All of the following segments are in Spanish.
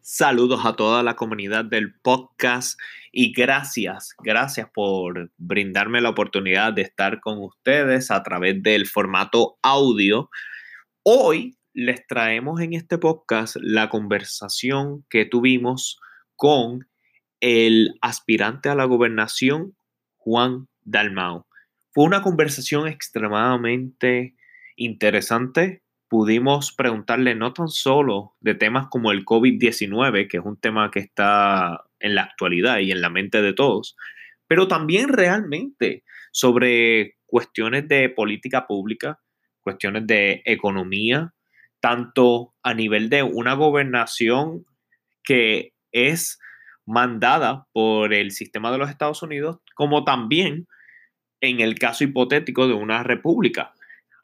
Saludos a toda la comunidad del podcast y gracias, gracias por brindarme la oportunidad de estar con ustedes a través del formato audio. Hoy les traemos en este podcast la conversación que tuvimos con el aspirante a la gobernación, Juan Dalmau. Fue una conversación extremadamente interesante, pudimos preguntarle no tan solo de temas como el COVID-19, que es un tema que está en la actualidad y en la mente de todos, pero también realmente sobre cuestiones de política pública, cuestiones de economía, tanto a nivel de una gobernación que es mandada por el sistema de los Estados Unidos, como también en el caso hipotético de una república.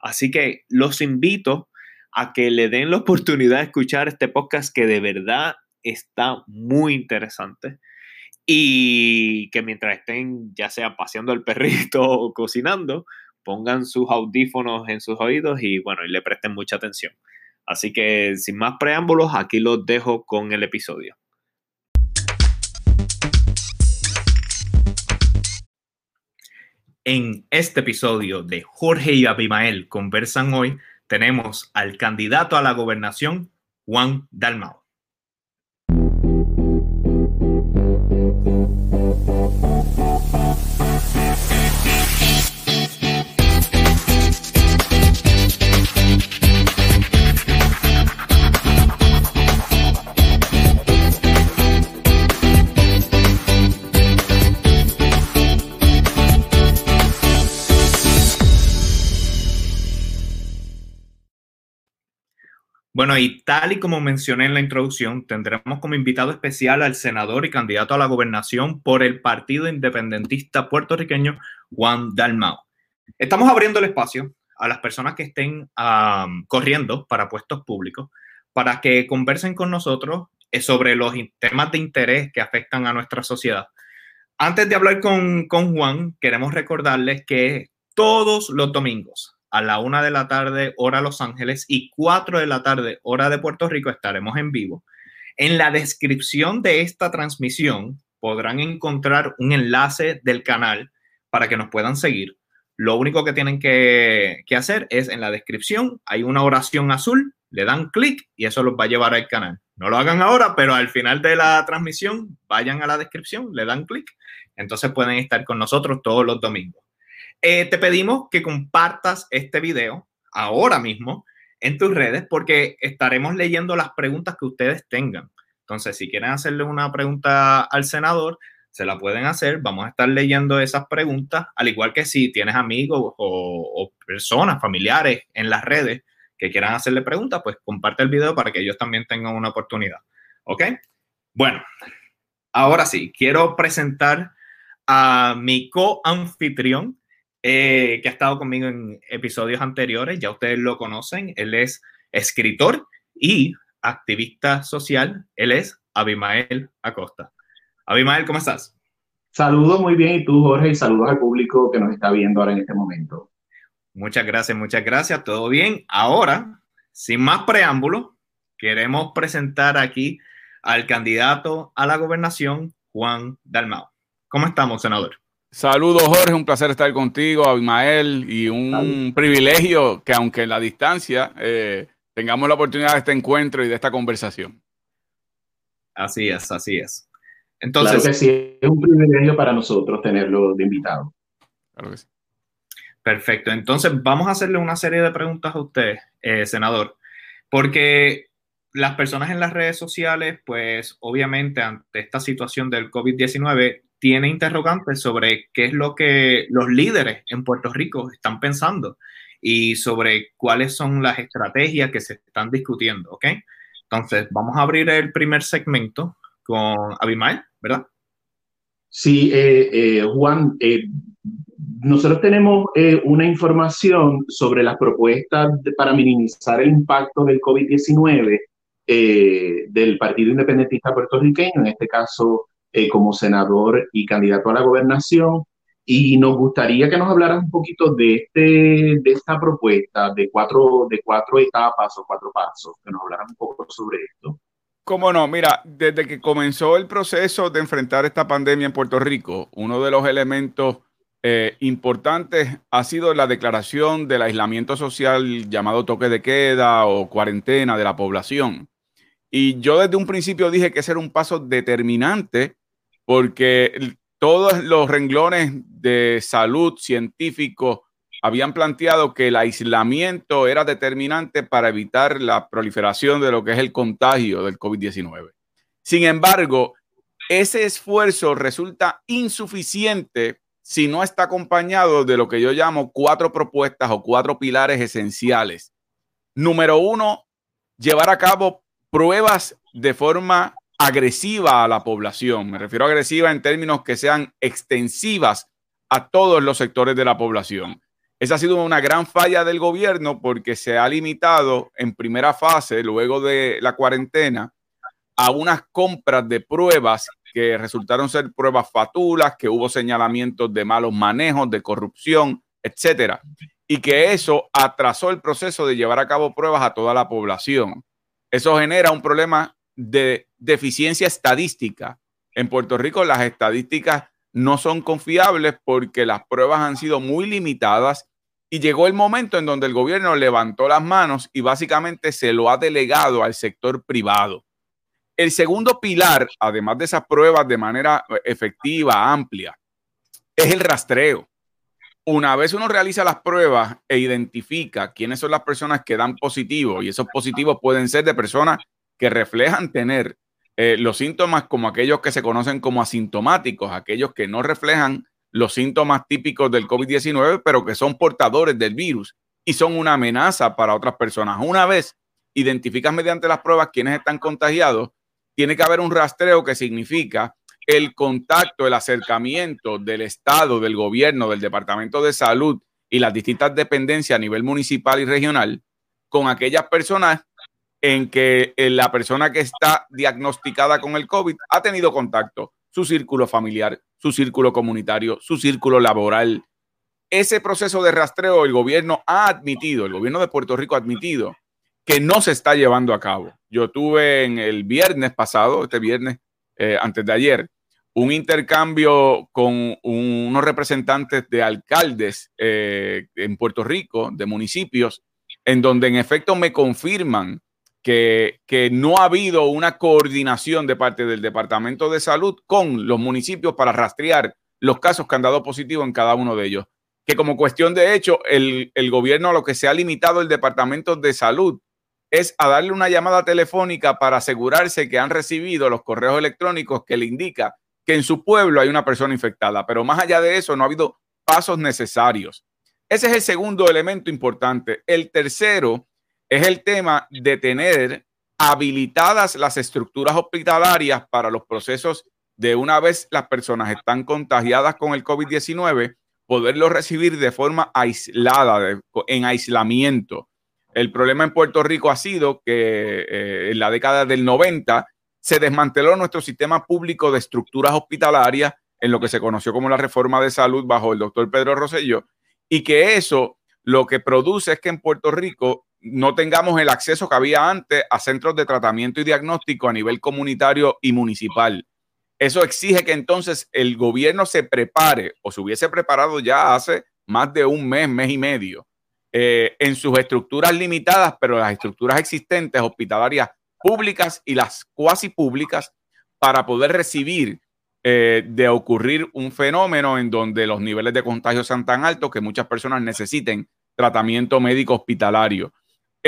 Así que los invito a que le den la oportunidad de escuchar este podcast que de verdad está muy interesante y que mientras estén ya sea paseando el perrito o cocinando, pongan sus audífonos en sus oídos y bueno, y le presten mucha atención. Así que sin más preámbulos, aquí los dejo con el episodio. En este episodio de Jorge y Abimael conversan hoy, tenemos al candidato a la gobernación, Juan Dalmao. Bueno, y tal y como mencioné en la introducción, tendremos como invitado especial al senador y candidato a la gobernación por el Partido Independentista puertorriqueño, Juan Dalmao. Estamos abriendo el espacio a las personas que estén corriendo para puestos públicos para que conversen con nosotros eh, sobre los temas de interés que afectan a nuestra sociedad. Antes de hablar con, con Juan, queremos recordarles que todos los domingos a la una de la tarde, hora Los Ángeles, y cuatro de la tarde, hora de Puerto Rico, estaremos en vivo. En la descripción de esta transmisión podrán encontrar un enlace del canal para que nos puedan seguir. Lo único que tienen que, hacer es en la descripción, hay una oración azul, le dan clic y eso los va a llevar al canal. No lo hagan ahora, pero al final de la transmisión, vayan a la descripción, le dan clic. Entonces pueden estar con nosotros todos los domingos. Eh, te pedimos que compartas este video ahora mismo en tus redes porque estaremos leyendo las preguntas que ustedes tengan. Entonces, si quieren hacerle una pregunta al senador, se la pueden hacer. Vamos a estar leyendo esas preguntas, al igual que si tienes amigos o, personas, familiares en las redes que quieran hacerle preguntas, pues comparte el video para que ellos también tengan una oportunidad. ¿Ok? Bueno, ahora sí, quiero presentar a mi co-anfitrión, eh, que ha estado conmigo en episodios anteriores, ya ustedes lo conocen, él es escritor y activista social, él es Abimael Acosta. Abimael, ¿cómo estás? Saludos muy bien y tú, Jorge, y saludos al público que nos está viendo ahora en este momento. Muchas gracias, muchas gracias, todo bien. Ahora, sin más preámbulo, queremos presentar aquí al candidato a la gobernación, Juan Dalmao. ¿Cómo estamos, senador? Saludos, Jorge. Un placer estar contigo, Abimael, y un privilegio que, aunque en la distancia, eh, tengamos la oportunidad de este encuentro y de esta conversación. Así es, así es. Entonces, claro que sí, es un privilegio para nosotros tenerlo de invitado. Claro que sí. Perfecto. Entonces, vamos a hacerle una serie de preguntas a usted, eh, senador, porque las personas en las redes sociales, pues obviamente ante esta situación del COVID-19, tiene interrogantes sobre qué es lo que los líderes en Puerto Rico están pensando y sobre cuáles son las estrategias que se están discutiendo, ¿ok? Entonces, vamos a abrir el primer segmento con Abimael, ¿verdad? Sí, eh, eh, Juan, eh, nosotros tenemos una información sobre las propuestas para minimizar el impacto del COVID-19 del Partido Independentista Puertorriqueño, en este caso eh, como senador y candidato a la gobernación. Y nos gustaría que nos hablaras un poquito de, este, de esta propuesta de cuatro, de cuatro etapas o cuatro pasos, que nos hablaran un poco sobre esto. Cómo no, mira, desde que comenzó el proceso de enfrentar esta pandemia en Puerto Rico, uno de los elementos eh, importantes ha sido la declaración del aislamiento social llamado toque de queda o cuarentena de la población. Y yo desde un principio dije que ese era un paso determinante porque todos los renglones de salud científicos habían planteado que el aislamiento era determinante para evitar la proliferación de lo que es el contagio del COVID-19. Sin embargo, ese esfuerzo resulta insuficiente si no está acompañado de lo que yo llamo cuatro propuestas o cuatro pilares esenciales. Número uno, llevar a cabo pruebas de forma agresiva a la población. Me refiero a agresiva en términos que sean extensivas a todos los sectores de la población. Esa ha sido una gran falla del gobierno porque se ha limitado en primera fase, luego de la cuarentena, a unas compras de pruebas que resultaron ser pruebas fatulas, que hubo señalamientos de malos manejos, de corrupción, etcétera, y que eso atrasó el proceso de llevar a cabo pruebas a toda la población. Eso genera un problema de deficiencia estadística. En Puerto Rico las estadísticas no son confiables porque las pruebas han sido muy limitadas y llegó el momento en donde el gobierno levantó las manos y básicamente se lo ha delegado al sector privado. El segundo pilar, además de esas pruebas de manera efectiva, amplia, es el rastreo. Una vez uno realiza las pruebas e identifica quiénes son las personas que dan positivo, y esos positivos pueden ser de personas que reflejan tener eh, los síntomas como aquellos que se conocen como asintomáticos, aquellos que no reflejan los síntomas típicos del COVID-19, pero que son portadores del virus y son una amenaza para otras personas. Una vez identificas mediante las pruebas quiénes están contagiados, tiene que haber un rastreo que significa el contacto, el acercamiento del Estado, del gobierno, del Departamento de Salud y las distintas dependencias a nivel municipal y regional con aquellas personas en que eh, la persona que está diagnosticada con el COVID ha tenido contacto, su círculo familiar, su círculo comunitario, su círculo laboral. Ese proceso de rastreo el gobierno ha admitido, el gobierno de Puerto Rico ha admitido que no se está llevando a cabo. Yo tuve en el viernes pasado, este viernes, eh, antes de ayer, un intercambio con unos representantes de alcaldes eh, en Puerto Rico, de municipios, en donde en efecto me confirman que, no ha habido una coordinación de parte del Departamento de Salud con los municipios para rastrear los casos que han dado positivo en cada uno de ellos. Que como cuestión de hecho, el, el gobierno a lo que se ha limitado el Departamento de Salud es a darle una llamada telefónica para asegurarse que han recibido los correos electrónicos que le indica que en su pueblo hay una persona infectada. Pero más allá de eso, no ha habido pasos necesarios. Ese es el segundo elemento importante. El tercero es el tema de tener habilitadas las estructuras hospitalarias para los procesos de una vez las personas están contagiadas con el COVID-19, poderlo recibir de forma aislada, en aislamiento. El problema en Puerto Rico ha sido que eh, en la década del 90 se desmanteló nuestro sistema público de estructuras hospitalarias en lo que se conoció como la reforma de salud bajo el doctor Pedro Rosselló, y que eso lo que produce es que en Puerto Rico no tengamos el acceso que había antes a centros de tratamiento y diagnóstico a nivel comunitario y municipal. Eso exige que entonces el gobierno se prepare o se hubiese preparado ya hace más de un mes, mes y medio, eh, en sus estructuras limitadas, pero las estructuras existentes, hospitalarias públicas y las cuasi públicas, para poder recibir eh, de ocurrir un fenómeno en donde los niveles de contagio sean tan altos que muchas personas necesiten tratamiento médico hospitalario.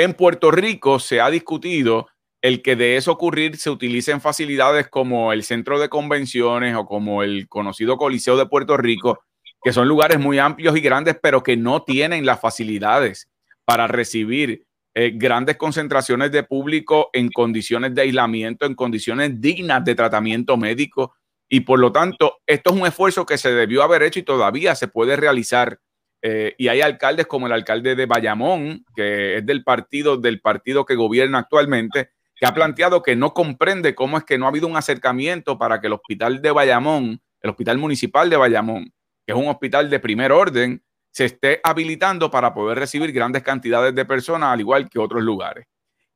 En Puerto Rico se ha discutido el que de eso ocurrir se utilicen facilidades como el centro de convenciones o como el conocido Coliseo de Puerto Rico, que son lugares muy amplios y grandes, pero que no tienen las facilidades para recibir eh, grandes concentraciones de público en condiciones de aislamiento, en condiciones dignas de tratamiento médico. Y por lo tanto, esto es un esfuerzo que se debió haber hecho y todavía se puede realizar eh, y hay alcaldes como el alcalde de Bayamón, que es del partido, del partido que gobierna actualmente, que ha planteado que no comprende cómo es que no ha habido un acercamiento para que el hospital de Bayamón, el hospital municipal de Bayamón, que es un hospital de primer orden, se esté habilitando para poder recibir grandes cantidades de personas, al igual que otros lugares.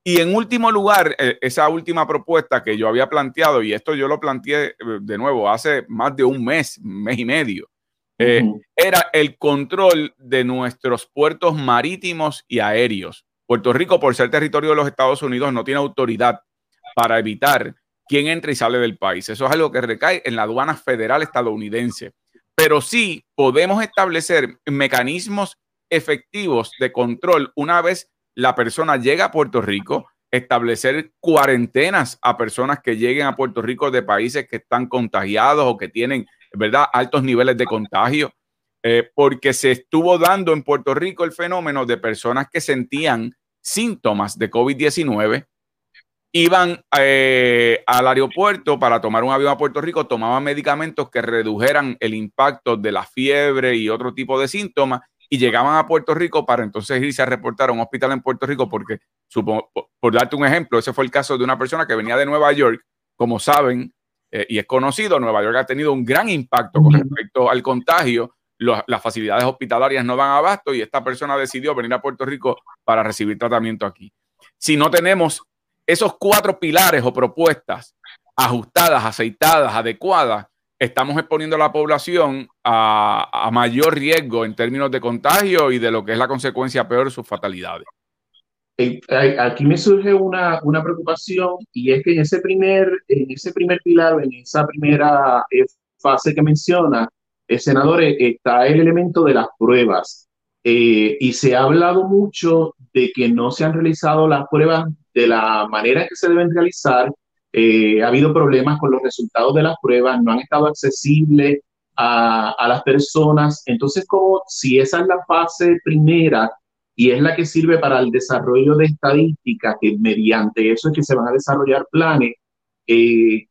Y en último lugar, eh, esa última propuesta que yo había planteado, y esto yo lo planteé eh, de nuevo hace más de un mes, mes y medio, eh, era el control de nuestros puertos marítimos y aéreos. Puerto Rico, por ser territorio de los Estados Unidos, no tiene autoridad para evitar quién entra y sale del país. Eso es algo que recae en la aduana federal estadounidense. Pero sí podemos establecer mecanismos efectivos de control una vez la persona llega a Puerto Rico, establecer cuarentenas a personas que lleguen a Puerto Rico de países que están contagiados o que tienen, ¿verdad?, altos niveles de contagio, eh, porque se estuvo dando en Puerto Rico el fenómeno de personas que sentían síntomas de COVID-19 iban eh, al aeropuerto para tomar un avión a Puerto Rico, tomaban medicamentos que redujeran el impacto de la fiebre y otro tipo de síntomas y llegaban a Puerto Rico para entonces irse a reportar a un hospital en Puerto Rico porque, supongo, por, darte un ejemplo, ese fue el caso de una persona que venía de Nueva York, como saben, eh, y es conocido, Nueva York ha tenido un gran impacto con respecto al contagio, las facilidades hospitalarias no van a abasto y esta persona decidió venir a Puerto Rico para recibir tratamiento aquí. Si no tenemos esos cuatro pilares o propuestas ajustadas, aceitadas, adecuadas, estamos exponiendo a la población a, mayor riesgo en términos de contagio y de lo que es la consecuencia peor, sus fatalidades. Eh, aquí me surge una, una preocupación y es que en ese primer, en ese primer pilar, en esa primera eh, fase que menciona, el senador, eh, está el elemento de las pruebas. y se ha hablado mucho de que no se han realizado las pruebas de la manera que se deben realizar. Eh, ha habido problemas con los resultados de las pruebas, no han estado accesibles a, a las personas. Entonces, como si esa es la fase primera y es la que sirve para el desarrollo de estadísticas, que mediante eso es que se van a desarrollar planes, eh,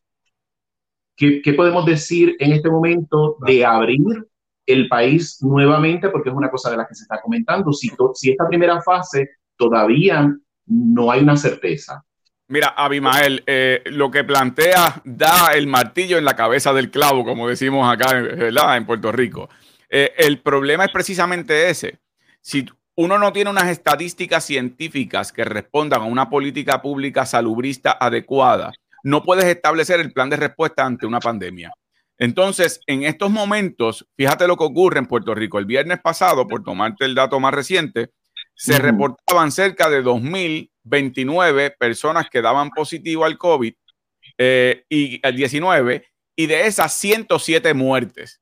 ¿qué, ¿qué, podemos decir en este momento de abrir el país nuevamente? Porque es una cosa de la que se está comentando. Si, si esta primera fase todavía no hay una certeza. Mira, Abimael, eh, lo que plantea da el martillo en la cabeza del clavo, como decimos acá en Puerto Rico. Eh, el problema es precisamente ese. Si uno no tiene unas estadísticas científicas que respondan a una política pública salubrista adecuada, no puedes establecer el plan de respuesta ante una pandemia. Entonces, en estos momentos, fíjate lo que ocurre en Puerto Rico. El viernes pasado, por tomarte el dato más reciente, se reportaban cerca de 2.029 personas que daban positivo al COVID eh, y al 19 y de esas 107 muertes.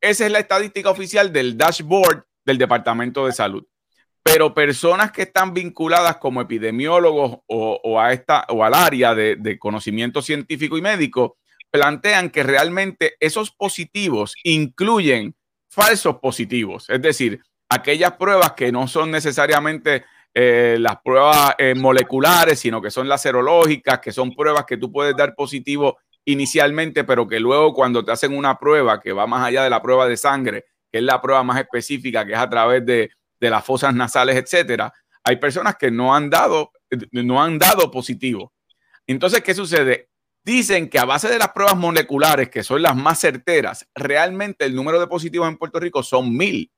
Esa es la estadística oficial del dashboard del Departamento de Salud. Pero personas que están vinculadas como epidemiólogos o, a esta, o al área de, conocimiento científico y médico plantean que realmente esos positivos incluyen falsos positivos. Es decir, aquellas pruebas que no son necesariamente eh, las pruebas eh, moleculares, sino que son las serológicas, que son pruebas que tú puedes dar positivo inicialmente, pero que luego cuando te hacen una prueba que va más allá de la prueba de sangre, que es la prueba más específica, que es a través de, de las fosas nasales, etcétera, hay personas que no han dado, no han dado positivo. Entonces, ¿qué sucede? Dicen que a base de las pruebas moleculares, que son las más certeras, realmente el número de positivos en Puerto Rico son mil.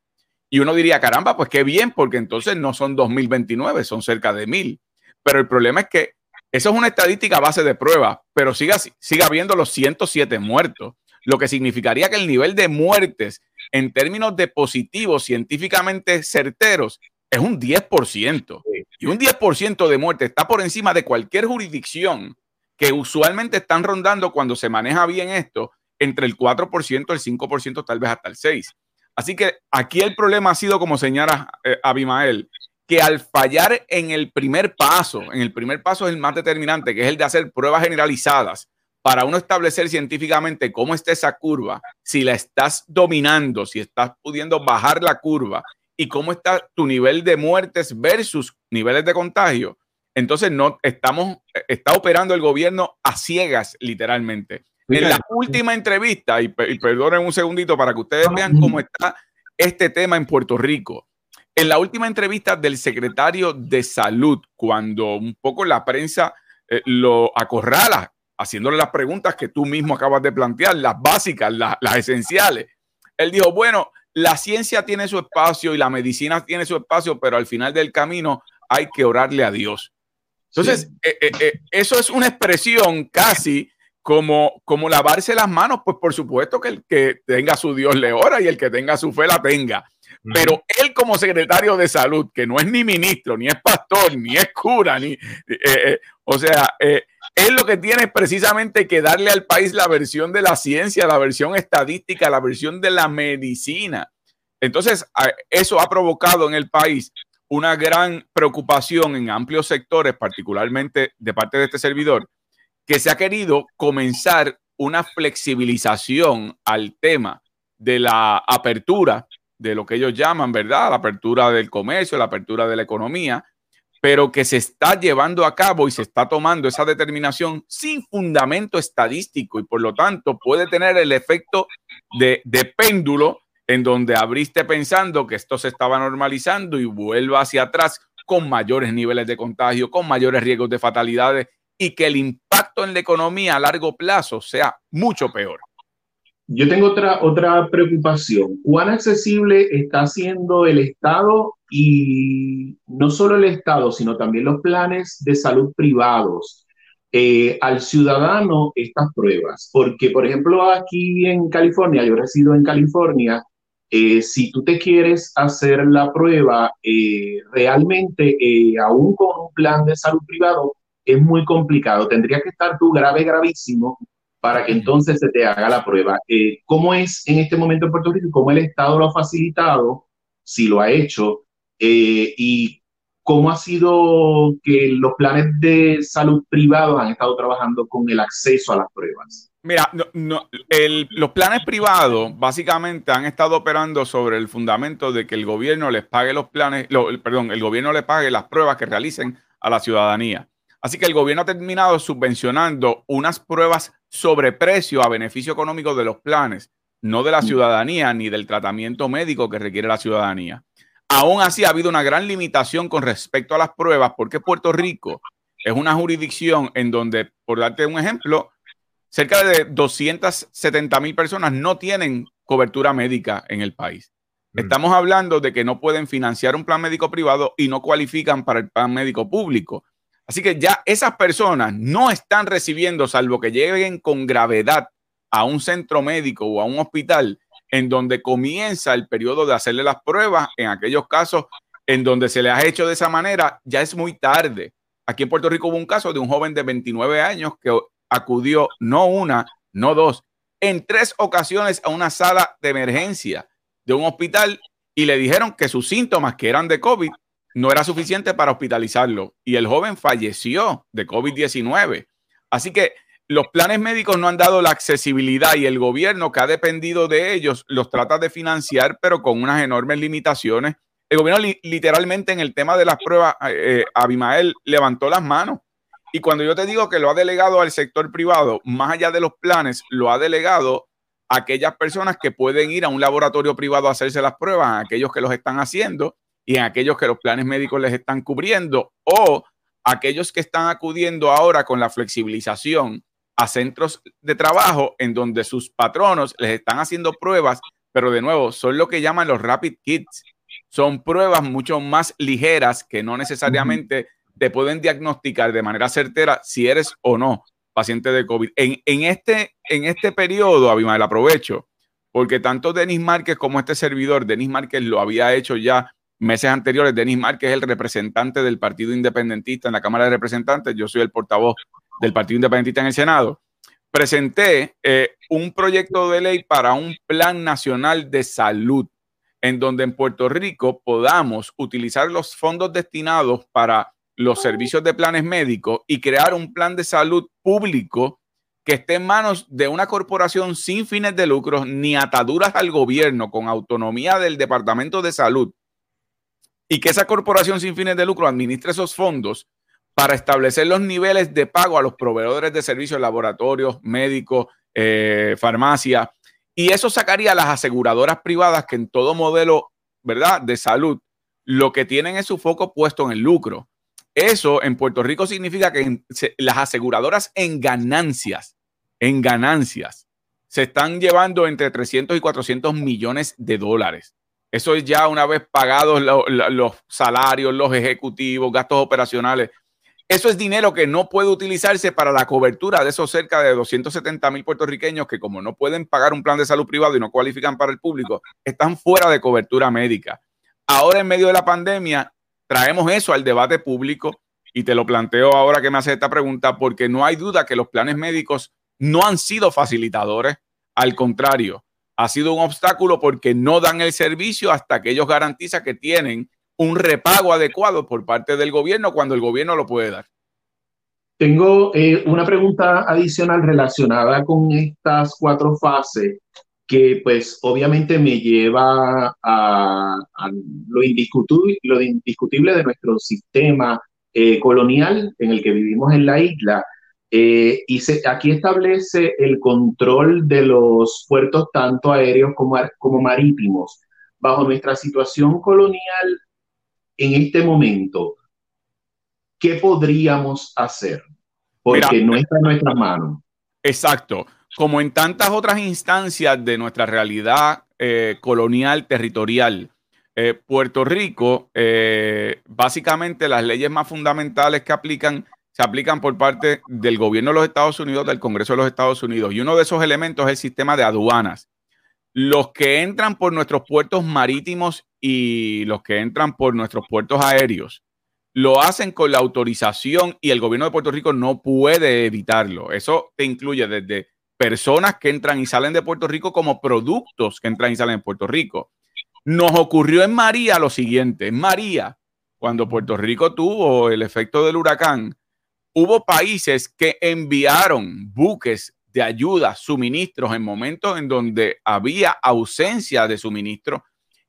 Y uno diría, caramba, pues qué bien, porque entonces no son 2029, son cerca de mil. Pero el problema es que eso es una estadística a base de pruebas, pero siga, siga habiendo los 107 muertos, lo que significaría que el nivel de muertes en términos de positivos científicamente certeros es un 10%. Y un 10% de muerte está por encima de cualquier jurisdicción que usualmente están rondando cuando se maneja bien esto entre el 4%, el 5%, tal vez hasta el 6%. Así que aquí el problema ha sido, como señala eh, Abimael, que al fallar en el primer paso, en el primer paso es el más determinante, que es el de hacer pruebas generalizadas para uno establecer científicamente cómo está esa curva, si la estás dominando, si estás pudiendo bajar la curva y cómo está tu nivel de muertes versus niveles de contagio. Entonces no estamos, está operando el gobierno a ciegas, literalmente. En la última entrevista, y, perdonen un segundito para que ustedes vean cómo está este tema en Puerto Rico. En la última entrevista del secretario de Salud, cuando un poco la prensa eh, lo acorrala, haciéndole las preguntas que tú mismo acabas de plantear, las básicas, las esenciales. Él dijo, bueno, la ciencia tiene su espacio y la medicina tiene su espacio, pero al final del camino hay que orarle a Dios. Entonces, eh, eh, eh, eso es una expresión casi como, como lavarse las manos, pues por supuesto que el que tenga su Dios le ora y el que tenga su fe la tenga. Pero él como secretario de salud, que no es ni ministro, ni es pastor, ni es cura, ni, o sea, él lo que tiene precisamente que darle al país la versión de la ciencia, la versión estadística, la versión de la medicina. Entonces, eso ha provocado en el país una gran preocupación en amplios sectores, particularmente de parte de este servidor, que se ha querido comenzar una flexibilización al tema de la apertura de lo que ellos llaman, ¿verdad? La apertura del comercio, la apertura de la economía, pero que se está llevando a cabo y se está tomando esa determinación sin fundamento estadístico y por lo tanto puede tener el efecto de, péndulo en donde abriste pensando que esto se estaba normalizando y vuelva hacia atrás con mayores niveles de contagio, con mayores riesgos de fatalidades y que el impacto en la economía a largo plazo sea mucho peor. Yo tengo otra, otra preocupación. ¿Cuán accesible está haciendo el Estado y no solo el Estado, sino también los planes de salud privados eh, al ciudadano estas pruebas? Porque, por ejemplo, aquí en California, yo resido en California, eh, si tú te quieres hacer la prueba, eh, realmente, eh, aún con un plan de salud privado, es muy complicado. Tendría que estar tú grave, gravísimo, para que entonces se te haga la prueba. ¿Cómo es en este momento en Puerto Rico? ¿Cómo el Estado lo ha facilitado? Si lo ha hecho. y cómo ha sido que los planes de salud privados han estado trabajando con el acceso a las pruebas. Mira, no, los planes privados básicamente han estado operando sobre el fundamento de que el gobierno les pague los planes, perdón, el gobierno les pague las pruebas que realicen a la ciudadanía. Así que el gobierno ha terminado subvencionando unas pruebas sobre precio a beneficio económico de los planes, no de la mm. ciudadanía ni del tratamiento médico que requiere la ciudadanía. Aún así ha habido una gran limitación con respecto a las pruebas porque Puerto Rico es una jurisdicción en donde, por darte un ejemplo, cerca de 270 mil personas no tienen cobertura médica en el país. Mm. Estamos hablando de que no pueden financiar un plan médico privado y no cualifican para el plan médico público. Así que ya esas personas no están recibiendo, salvo que lleguen con gravedad a un centro médico o a un hospital en donde comienza el periodo de hacerle las pruebas. En aquellos casos en donde se le ha hecho de esa manera, ya es muy tarde. Aquí en Puerto Rico hubo un caso de un joven de 29 años que acudió no una, no dos, en tres ocasiones a una sala de emergencia de un hospital y le dijeron que sus síntomas, que eran de COVID, no era suficiente para hospitalizarlo. Y el joven falleció de COVID-19. Así que los planes médicos no han dado la accesibilidad y el gobierno que ha dependido de ellos los trata de financiar, pero con unas enormes limitaciones. El gobierno literalmente en el tema de las pruebas, eh, eh, Abimael levantó las manos y cuando yo te digo que lo ha delegado al sector privado, más allá de los planes, lo ha delegado a aquellas personas que pueden ir a un laboratorio privado a hacerse las pruebas, a aquellos que los están haciendo y a aquellos que los planes médicos les están cubriendo o aquellos que están acudiendo ahora con la flexibilización a centros de trabajo en donde sus patronos les están haciendo pruebas, pero de nuevo, son lo que llaman los rapid kits. Son pruebas mucho más ligeras que no necesariamente te pueden diagnosticar de manera certera si eres o no paciente de COVID. En, este, en este periodo, Abimael, aprovecho, porque tanto Denis Márquez como este servidor, Denis Márquez lo había hecho ya meses anteriores. Denis Márquez es el representante del Partido Independentista en la Cámara de Representantes, yo soy el portavoz del Partido Independentista en el Senado. Presenté eh, un proyecto de ley para un plan nacional de salud en donde en Puerto Rico podamos utilizar los fondos destinados para los servicios de planes médicos y crear un plan de salud público que esté en manos de una corporación sin fines de lucro ni ataduras al gobierno, con autonomía del Departamento de Salud, y que esa corporación sin fines de lucro administre esos fondos para establecer los niveles de pago a los proveedores de servicios, laboratorios, médicos, eh, farmacia, y eso sacaría a las aseguradoras privadas que en todo modelo, ¿verdad?, de salud, lo que tienen es su foco puesto en el lucro. Eso en Puerto Rico significa que las aseguradoras en ganancias, en ganancias, se están llevando entre 300 y 400 millones de dólares. Eso es ya una vez pagados los salarios, los ejecutivos, gastos operacionales. Eso es dinero que no puede utilizarse para la cobertura de esos cerca de 270 mil puertorriqueños que como no pueden pagar un plan de salud privado y no cualifican para el público, están fuera de cobertura médica. Ahora en medio de la pandemia traemos eso al debate público y te lo planteo ahora que me hace esta pregunta porque no hay duda que los planes médicos no han sido facilitadores, al contrario, ha sido un obstáculo porque no dan el servicio hasta que ellos garantizan que tienen un repago adecuado por parte del gobierno cuando el gobierno lo puede dar. Tengo eh, una pregunta adicional relacionada con estas cuatro fases que pues obviamente me lleva a, lo, indiscutible, lo indiscutible de nuestro sistema eh, colonial en el que vivimos en la isla. Eh, y se, aquí establece el control de los puertos tanto aéreos como, como marítimos. Bajo nuestra situación colonial, en este momento, ¿qué podríamos hacer? Porque no está en nuestras manos. Exacto. Como en tantas otras instancias de nuestra realidad eh, colonial territorial, eh, Puerto Rico, eh, básicamente las leyes más fundamentales que aplican se aplican por parte del gobierno de los Estados Unidos, del Congreso de los Estados Unidos. Y uno de esos elementos es el sistema de aduanas. Los que entran por nuestros puertos marítimos y los que entran por nuestros puertos aéreos lo hacen con la autorización y el gobierno de Puerto Rico no puede evitarlo. Eso te incluye desde personas que entran y salen de Puerto Rico como productos que entran y salen de Puerto Rico. Nos ocurrió en María lo siguiente. En María, cuando Puerto Rico tuvo el efecto del huracán, hubo países que enviaron buques de ayuda, suministros en momentos en donde había ausencia de suministro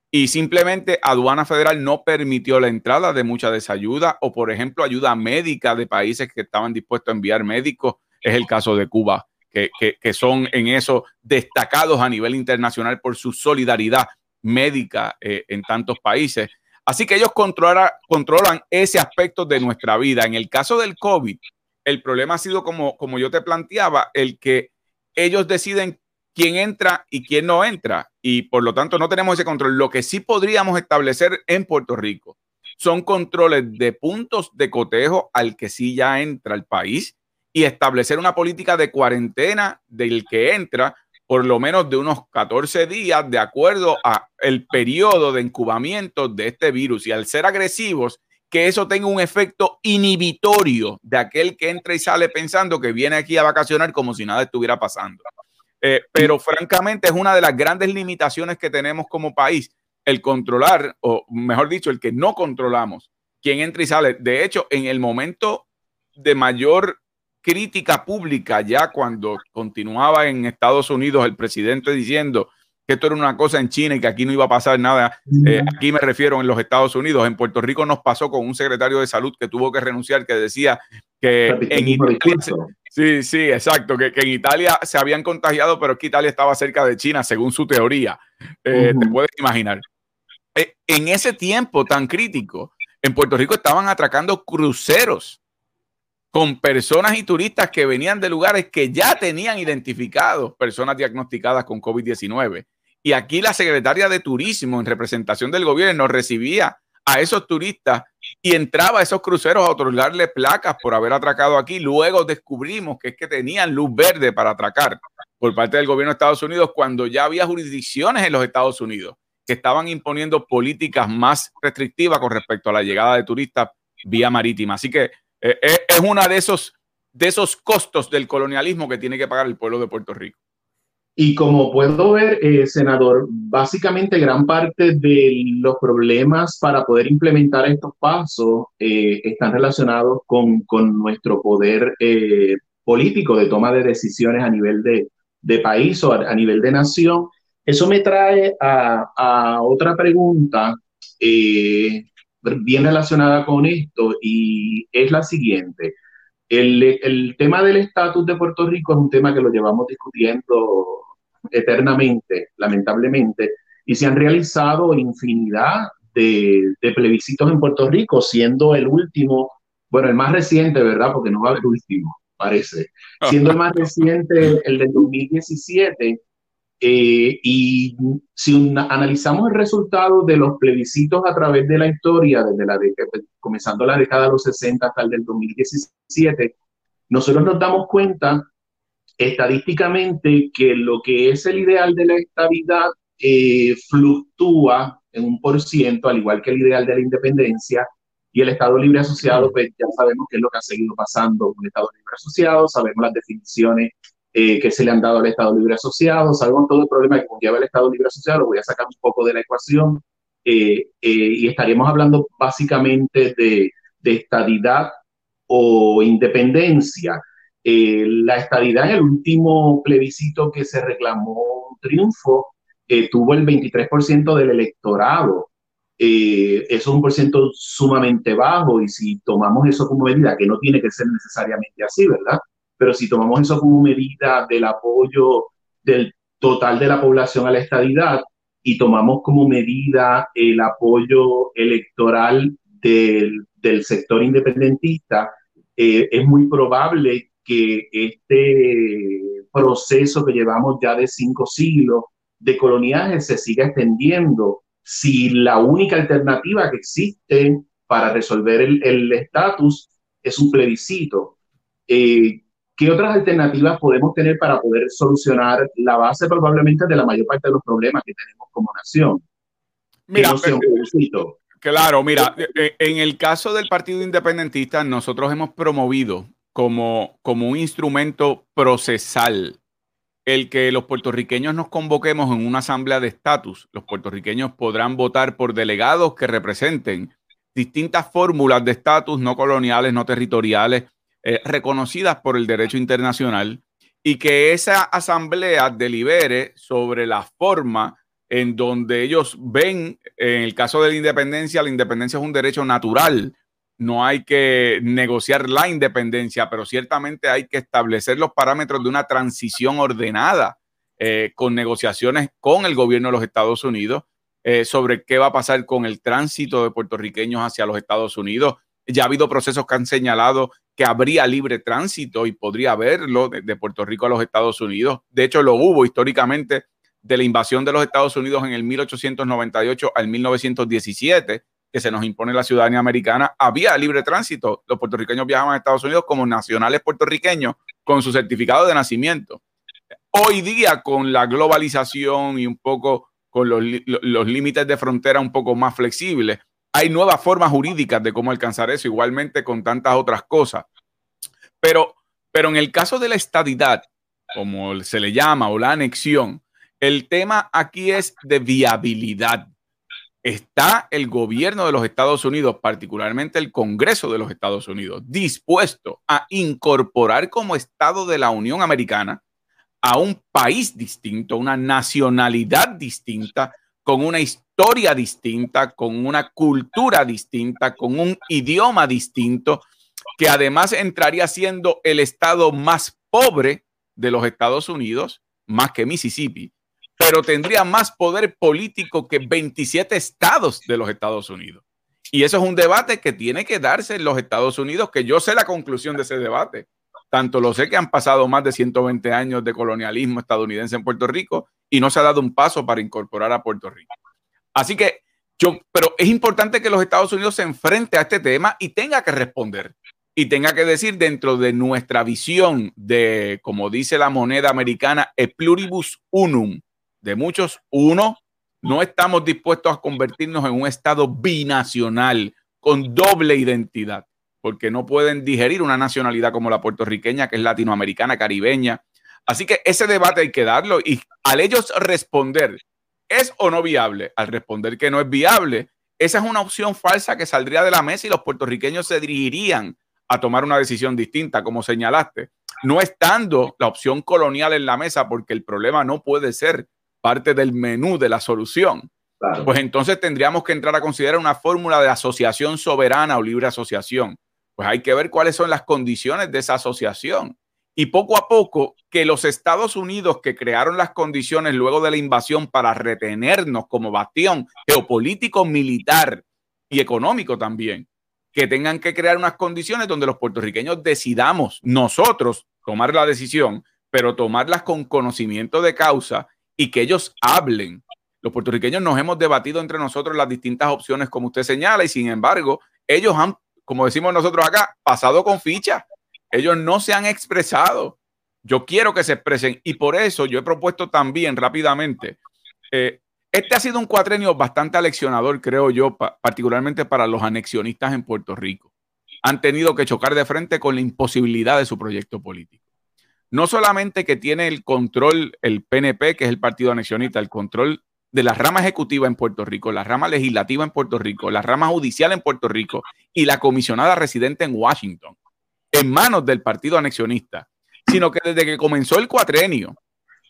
y simplemente aduana federal no permitió la entrada de mucha de esa ayuda o, por ejemplo, ayuda médica de países que estaban dispuestos a enviar médicos. Es el caso de Cuba, que, son en eso destacados a nivel internacional por su solidaridad médica eh, en tantos países. Así que ellos controlan ese aspecto de nuestra vida. En el caso del COVID, el problema ha sido como, yo te planteaba, el que ellos deciden quién entra y quién no entra. Y por lo tanto no tenemos ese control. Lo que sí podríamos establecer en Puerto Rico son controles de puntos de cotejo al que sí ya entra el país y establecer una política de cuarentena del que entra por lo menos de unos 14 días de acuerdo a el periodo de incubamiento de este virus y al ser agresivos que eso tenga un efecto inhibitorio de aquel que entra y sale pensando que viene aquí a vacacionar como si nada estuviera pasando. Eh, pero francamente es una de las grandes limitaciones que tenemos como país, el controlar, o mejor dicho, el que no controlamos quién entra y sale. De hecho, en el momento de mayor crítica pública, ya cuando continuaba en Estados Unidos el presidente diciendo que esto era una cosa en China y que aquí no iba a pasar nada. Eh, aquí me refiero en los Estados Unidos. En Puerto Rico nos pasó con un secretario de salud que tuvo que renunciar, que decía que en Italia, Sí, sí, exacto, que, en Italia se habían contagiado, pero que Italia estaba cerca de China, según su teoría. Eh, te puedes imaginar. Eh, en ese tiempo tan crítico, en Puerto Rico estaban atracando cruceros con personas y turistas que venían de lugares que ya tenían identificados personas diagnosticadas con COVID-19. Y aquí la secretaria de Turismo, en representación del gobierno, recibía a esos turistas y entraba a esos cruceros a otorgarle placas por haber atracado aquí. Luego descubrimos que es que tenían luz verde para atracar por parte del gobierno de Estados Unidos cuando ya había jurisdicciones en los Estados Unidos que estaban imponiendo políticas más restrictivas con respecto a la llegada de turistas vía marítima. Así que eh, eh, es uno de esos, de esos costos del colonialismo que tiene que pagar el pueblo de Puerto Rico. Y como puedo ver, eh, senador, básicamente gran parte de los problemas para poder implementar estos pasos eh, están relacionados con, con nuestro poder eh, político de toma de decisiones a nivel de, de país o a, nivel de nación. Eso me trae a, a otra pregunta bien relacionada con esto y es la siguiente. El, el tema del estatus de Puerto Rico es un tema que lo llevamos discutiendo eternamente, lamentablemente, y se han realizado infinidad de, plebiscitos en Puerto Rico, siendo el último, bueno, el más reciente, ¿verdad? Porque no va a haber último, parece. Siendo el más reciente el del 2017, Eh, y si analizamos el resultado de los plebiscitos a través de la historia, desde la comenzando la década de los 60 hasta el del 2017, nosotros nos damos cuenta estadísticamente que lo que es el ideal de la estabilidad eh, fluctúa en un por ciento, al igual que el ideal de la independencia, y el Estado Libre Asociado, pues ya sabemos qué es lo que ha seguido pasando. Con el Estado Libre Asociado, sabemos las definiciones eh, que se le han dado al Estado Libre Asociado, sabemos todo el problema que conlleva el Estado Libre Asociado, lo voy a sacar un poco de la ecuación, eh, eh, y estaríamos hablando básicamente de, de estadidad o independencia. la estadidad en el último plebiscito que se reclamó un triunfo tuvo el 23% del electorado eh, eso es un porcentaje sumamente bajo y si tomamos eso como medida, que no tiene que ser necesariamente así, ¿verdad? Pero si tomamos eso como medida del apoyo del total de la población a la estadidad y tomamos como medida el apoyo electoral del, del sector independentista, eh, es muy probable que este proceso que llevamos ya de cinco siglos de coloniaje se siga extendiendo si la única alternativa que existe para resolver el estatus es un plebiscito. Eh, ¿Qué otras alternativas podemos tener para poder solucionar la base probablemente de la mayor parte de los problemas que tenemos como nación? Mira, claro, mira, eh, en el caso del Partido Independentista, nosotros hemos promovido como, como un instrumento procesal el que los puertorriqueños nos convoquemos en una asamblea de estatus. Los puertorriqueños podrán votar por delegados que representen distintas fórmulas de estatus no coloniales, no territoriales, eh, reconocidas por el derecho internacional, y que esa asamblea delibere sobre la forma en donde ellos ven, en el caso de la independencia, la independencia es un derecho natural, no hay que negociar la independencia, pero ciertamente hay que establecer los parámetros de una transición ordenada eh, con negociaciones con el gobierno de los Estados Unidos eh, sobre qué va a pasar con el tránsito de puertorriqueños hacia los Estados Unidos. Ya ha habido procesos que han señalado que habría libre tránsito y podría haberlo de, Puerto Rico a los Estados Unidos. De hecho, lo hubo históricamente de la invasión de los Estados Unidos en el 1898 al 1917 que se nos impone la ciudadanía americana, había libre tránsito. Los puertorriqueños viajaban a Estados Unidos como nacionales puertorriqueños con su certificado de nacimiento. Hoy día, con la globalización y un poco con los, límites de frontera un poco más flexibles, hay nuevas formas jurídicas de cómo alcanzar eso, igualmente con tantas otras cosas. Pero, pero en el caso de la estadidad, como se le llama, o la anexión, el tema aquí es de viabilidad está el gobierno de los Estados Unidos, particularmente el Congreso de los Estados Unidos, dispuesto a incorporar como Estado de la Unión Americana a un país distinto, una nacionalidad distinta, con una historia distinta, con una cultura distinta, con un idioma distinto, que además entraría siendo el estado más pobre de los Estados Unidos, más que Mississippi, pero tendría más poder político que 27 estados de los Estados Unidos. Y eso es un debate que tiene que darse en los Estados Unidos, que yo sé la conclusión de ese debate. Tanto lo sé que han pasado más de 120 años de colonialismo estadounidense en Puerto Rico y no se ha dado un paso para incorporar a Puerto Rico. Así que yo, pero es importante que los Estados Unidos se enfrente a este tema y tenga que responder y tenga que decir dentro de nuestra visión de, como dice la moneda americana, e pluribus unum, de muchos. Uno, no estamos dispuestos a convertirnos en un Estado binacional con doble identidad, porque no pueden digerir una nacionalidad como la puertorriqueña, que es latinoamericana, caribeña. Así que ese debate hay que darlo y al ellos responder, ¿es o no viable? Al responder que no es viable, esa es una opción falsa que saldría de la mesa y los puertorriqueños se dirigirían a tomar una decisión distinta, como señalaste, no estando la opción colonial en la mesa, porque el problema no puede ser parte del menú de la solución, pues entonces tendríamos que entrar a considerar una fórmula de asociación soberana o libre asociación. Pues hay que ver cuáles son las condiciones de esa asociación. Y poco a poco, que los Estados Unidos que crearon las condiciones luego de la invasión para retenernos como bastión geopolítico, militar y económico también, que tengan que crear unas condiciones donde los puertorriqueños decidamos nosotros tomar la decisión, pero tomarlas con conocimiento de causa y que ellos hablen. Los puertorriqueños nos hemos debatido entre nosotros las distintas opciones, como usted señala, y sin embargo, ellos han, como decimos nosotros acá, pasado con ficha. Ellos no se han expresado. Yo quiero que se expresen y por eso yo he propuesto también rápidamente. Eh, este ha sido un cuatrenio bastante aleccionador, creo yo, particularmente para los anexionistas en Puerto Rico. Han tenido que chocar de frente con la imposibilidad de su proyecto político no solamente que tiene el control, el PNP, que es el partido anexionista, el control de la rama ejecutiva en Puerto Rico, la rama legislativa en Puerto Rico, la rama judicial en Puerto Rico y la comisionada residente en Washington, en manos del partido anexionista, sino que desde que comenzó el cuatrenio,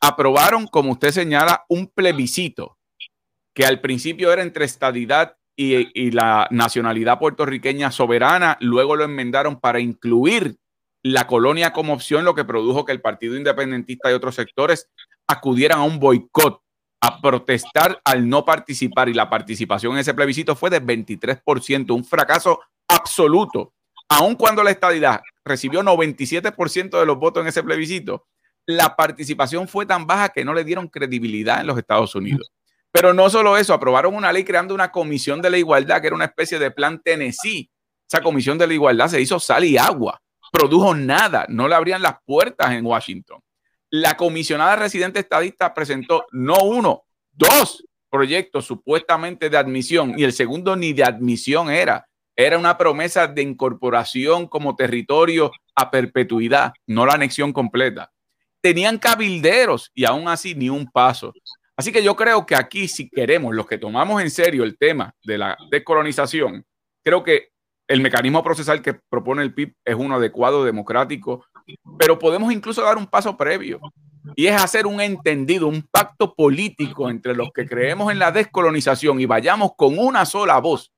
aprobaron, como usted señala, un plebiscito que al principio era entre estadidad y, la nacionalidad puertorriqueña soberana, luego lo enmendaron para incluir la colonia como opción, lo que produjo que el Partido Independentista y otros sectores acudieran a un boicot, a protestar al no participar y la participación en ese plebiscito fue de 23%, un fracaso absoluto. Aun cuando la estadidad recibió 97% de los votos en ese plebiscito, la participación fue tan baja que no le dieron credibilidad en los Estados Unidos. Pero no solo eso, aprobaron una ley creando una comisión de la igualdad, que era una especie de plan Tennessee. Esa comisión de la igualdad se hizo sal y agua produjo nada, no le abrían las puertas en Washington. La comisionada residente estadista presentó no uno, dos proyectos supuestamente de admisión y el segundo ni de admisión era. Era una promesa de incorporación como territorio a perpetuidad, no la anexión completa. Tenían cabilderos y aún así ni un paso. Así que yo creo que aquí, si queremos, los que tomamos en serio el tema de la descolonización, creo que el mecanismo procesal que propone el PIB es uno adecuado, democrático, pero podemos incluso dar un paso previo y es hacer un entendido, un pacto político entre los que creemos en la descolonización y vayamos con una sola voz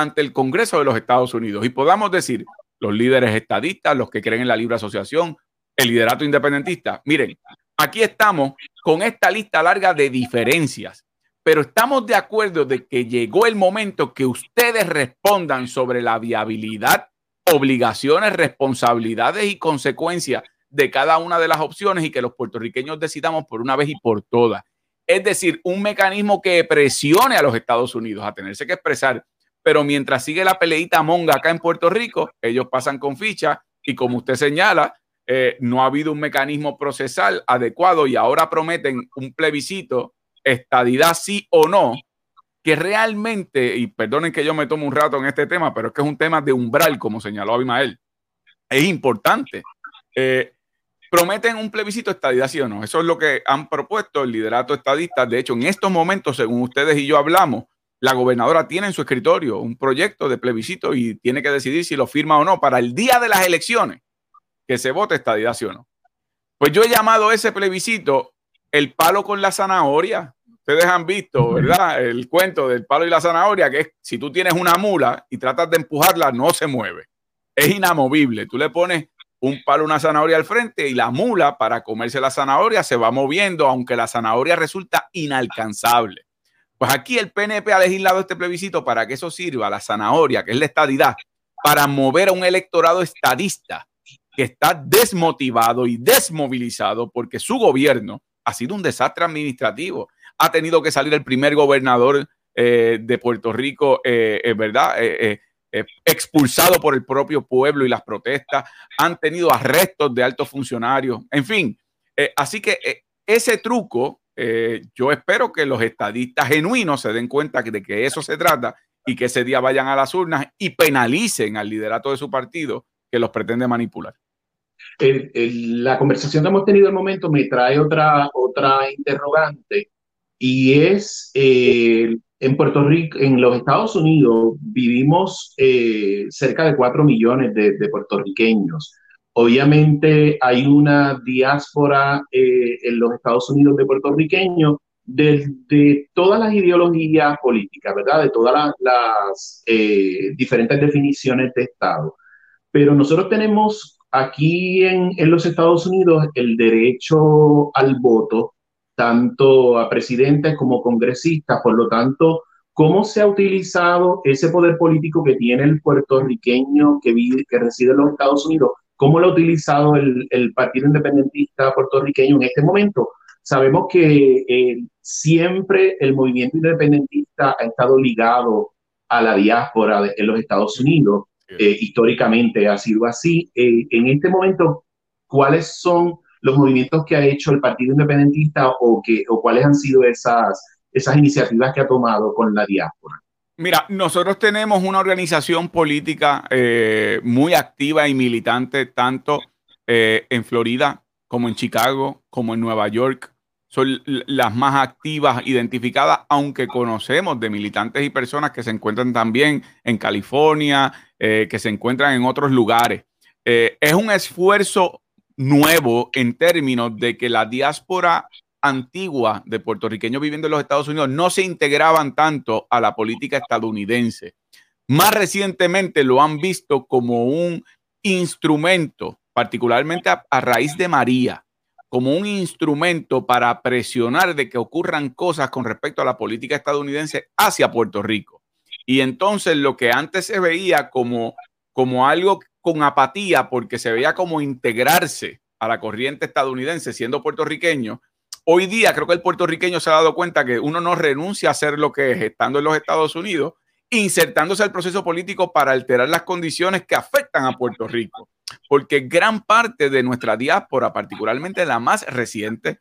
ante el Congreso de los Estados Unidos y podamos decir, los líderes estadistas, los que creen en la libre asociación, el liderato independentista, miren, aquí estamos con esta lista larga de diferencias pero estamos de acuerdo de que llegó el momento que ustedes respondan sobre la viabilidad, obligaciones, responsabilidades y consecuencias de cada una de las opciones y que los puertorriqueños decidamos por una vez y por todas. Es decir, un mecanismo que presione a los Estados Unidos a tenerse que expresar, pero mientras sigue la peleita monga acá en Puerto Rico, ellos pasan con ficha y como usted señala, eh, no ha habido un mecanismo procesal adecuado y ahora prometen un plebiscito estadidad sí o no, que realmente, y perdonen que yo me tomo un rato en este tema, pero es que es un tema de umbral, como señaló Abimael, es importante. Eh, prometen un plebiscito estadidad sí o no. Eso es lo que han propuesto el liderato estadista. De hecho, en estos momentos, según ustedes y yo hablamos, la gobernadora tiene en su escritorio un proyecto de plebiscito y tiene que decidir si lo firma o no para el día de las elecciones que se vote estadidad sí o no. Pues yo he llamado ese plebiscito el palo con la zanahoria. Ustedes han visto, ¿verdad? El cuento del palo y la zanahoria, que es si tú tienes una mula y tratas de empujarla, no se mueve. Es inamovible. Tú le pones un palo, una zanahoria al frente y la mula para comerse la zanahoria se va moviendo, aunque la zanahoria resulta inalcanzable. Pues aquí el PNP ha legislado este plebiscito para que eso sirva, la zanahoria, que es la estadidad, para mover a un electorado estadista que está desmotivado y desmovilizado porque su gobierno ha sido un desastre administrativo ha tenido que salir el primer gobernador eh, de Puerto Rico, eh, eh, ¿verdad? expulsado por el propio pueblo y las protestas, han tenido arrestos de altos funcionarios, en fin. así que ese truco, yo espero que los estadistas genuinos se den cuenta de que eso se trata y que ese día vayan a las urnas y penalicen al liderato de su partido que los pretende manipular. la conversación que hemos tenido el momento me trae otra, otra interrogante y es eh, en Puerto Rico, en los Estados Unidos vivimos eh, cerca de 4 millones de, puertorriqueños. Obviamente hay una diáspora eh, en los Estados Unidos de puertorriqueños de, de, todas las ideologías políticas, ¿verdad? De todas las, diferentes definiciones de Estado. Pero nosotros tenemos aquí en, en los Estados Unidos el derecho al voto tanto a presidentes como congresistas. Por lo tanto, ¿cómo se ha utilizado ese poder político que tiene el puertorriqueño que, vive, que reside en los Estados Unidos? ¿Cómo lo ha utilizado el, Partido Independentista puertorriqueño en este momento? sabemos que eh, siempre el movimiento independentista ha estado ligado a la diáspora en los Estados Unidos. Eh, históricamente ha sido así. en este momento, ¿cuáles son los movimientos que ha hecho el Partido Independentista o, que, o cuáles han sido esas, esas iniciativas que ha tomado con la diáspora? Mira, nosotros tenemos una organización política eh, muy activa y militante, tanto eh, en Florida como en Chicago, como en Nueva York. Son las más activas identificadas, aunque conocemos de militantes y personas que se encuentran también en California, eh, que se encuentran en otros lugares. es un esfuerzo nuevo en términos de que la diáspora antigua de puertorriqueños viviendo en los Estados Unidos no se integraban tanto a la política estadounidense. Más recientemente lo han visto como un instrumento, particularmente a, raíz de María, como un instrumento para presionar de que ocurran cosas con respecto a la política estadounidense hacia Puerto Rico. Y entonces lo que antes se veía como, como algo con apatía, porque se veía como integrarse a la corriente estadounidense siendo puertorriqueño, Hoy día creo que el puertorriqueño se ha dado cuenta que uno no renuncia a ser lo que es estando en los Estados Unidos, insertándose al proceso político para alterar las condiciones que afectan a Puerto Rico. Porque gran parte de nuestra diáspora, particularmente la más reciente,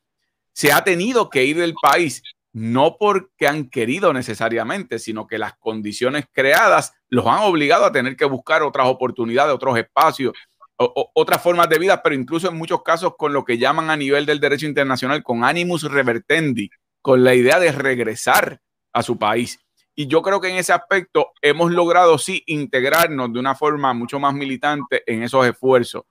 se ha tenido que ir del país, no porque han querido necesariamente, sino que las condiciones creadas los han obligado a tener que buscar otras oportunidades, otros espacios, otras formas de vida, pero incluso en muchos casos con lo que llaman a nivel del derecho internacional, con animus revertendi, con la idea de regresar a su país. Y yo creo que en ese aspecto hemos logrado sí integrarnos de una forma mucho más militante en esos esfuerzos.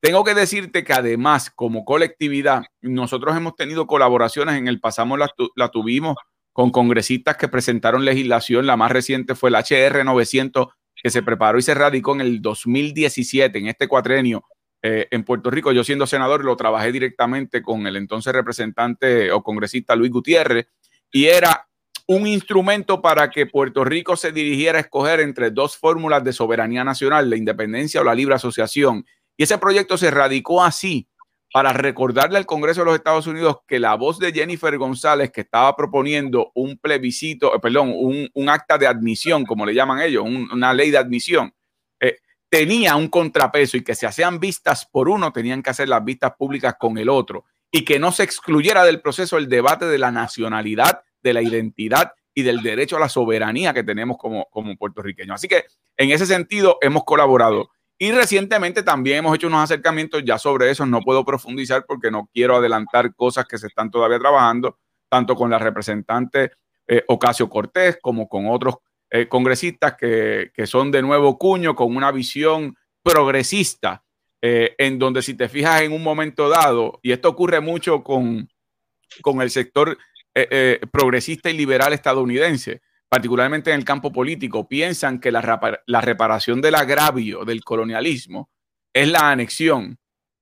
Tengo que decirte que además, como colectividad, nosotros hemos tenido colaboraciones en el pasado, la, la tuvimos con congresistas que presentaron legislación, la más reciente fue el HR 900 que se preparó y se radicó en el 2017, en este cuatrenio eh, en Puerto Rico. Yo siendo senador lo trabajé directamente con el entonces representante o congresista Luis Gutiérrez y era un instrumento para que Puerto Rico se dirigiera a escoger entre dos fórmulas de soberanía nacional, la independencia o la libre asociación. Y ese proyecto se radicó así para recordarle al Congreso de los Estados Unidos que la voz de Jennifer González, que estaba proponiendo un plebiscito, eh, perdón, un, acta de admisión, como le llaman ellos, una ley de admisión, eh, tenía un contrapeso y que se hacían vistas por uno, tenían que hacer las vistas públicas con el otro y que no se excluyera del proceso el debate de la nacionalidad, de la identidad y del derecho a la soberanía que tenemos como, como puertorriqueños. Así que en ese sentido hemos colaborado. Y recientemente también hemos hecho unos acercamientos ya sobre eso. No puedo profundizar porque no quiero adelantar cosas que se están todavía trabajando, tanto con la representante eh, Ocasio Cortés como con otros eh, congresistas que, son de nuevo cuño, con una visión progresista, eh, en donde si te fijas en un momento dado, y esto ocurre mucho con, con el sector progresista y liberal estadounidense, particularmente en el campo político, piensan que la, reparación del agravio del colonialismo es la anexión,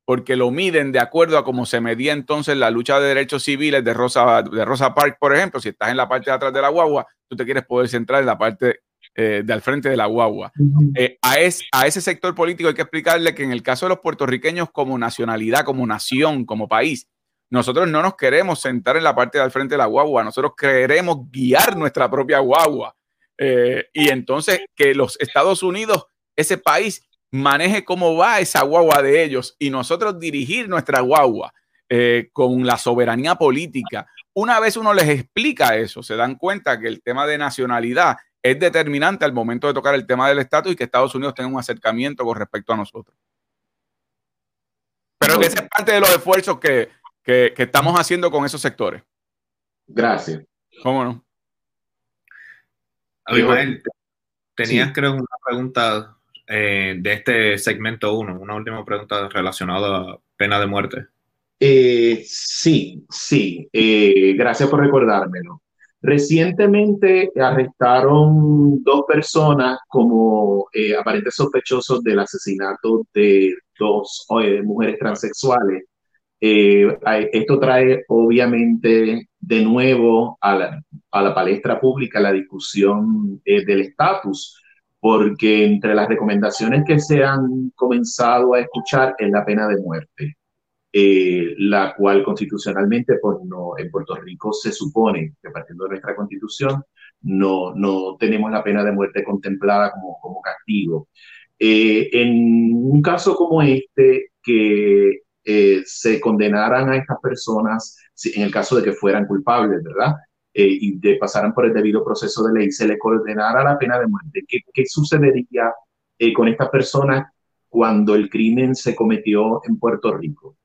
porque lo miden de acuerdo a cómo se medía entonces la lucha de derechos civiles de Rosa, de Rosa Parks, por ejemplo, si estás en la parte de atrás de la guagua, tú te quieres poder centrar en la parte eh, de al frente de la guagua. Eh, a, a ese sector político hay que explicarle que en el caso de los puertorriqueños como nacionalidad, como nación, como país, nosotros no nos queremos sentar en la parte del frente de la guagua, nosotros queremos guiar nuestra propia guagua. Eh, y entonces que los Estados Unidos, ese país, maneje cómo va esa guagua de ellos y nosotros dirigir nuestra guagua eh, con la soberanía política. Una vez uno les explica eso, se dan cuenta que el tema de nacionalidad es determinante al momento de tocar el tema del estatus y que Estados Unidos tenga un acercamiento con respecto a nosotros. Pero que esa es parte de los esfuerzos que, que, estamos haciendo con esos sectores. Gracias. ¿Cómo no? Abimael, tenías creo una pregunta eh, de este segmento 1, una última pregunta relacionada a pena de muerte. Eh, sí, sí, eh, gracias por recordármelo. Recientemente arrestaron dos personas como aparentes sospechosos del asesinato de dos mujeres transexuales eh, esto trae obviamente de nuevo a la, a la palestra pública la discusión eh, del estatus, porque entre las recomendaciones que se han comenzado a escuchar es la pena de muerte. eh, la cual constitucionalmente pues, no, en Puerto Rico se supone que partiendo de nuestra constitución no, no tenemos la pena de muerte contemplada como, como castigo. Eh, en un caso como este, que eh, se condenaran a estas personas, en el caso de que fueran culpables, ¿verdad? y de pasaran por el debido proceso de ley, se le condenara la pena de muerte. ¿Qué, qué sucedería con estas personas cuando el crimen se cometió en Puerto Rico?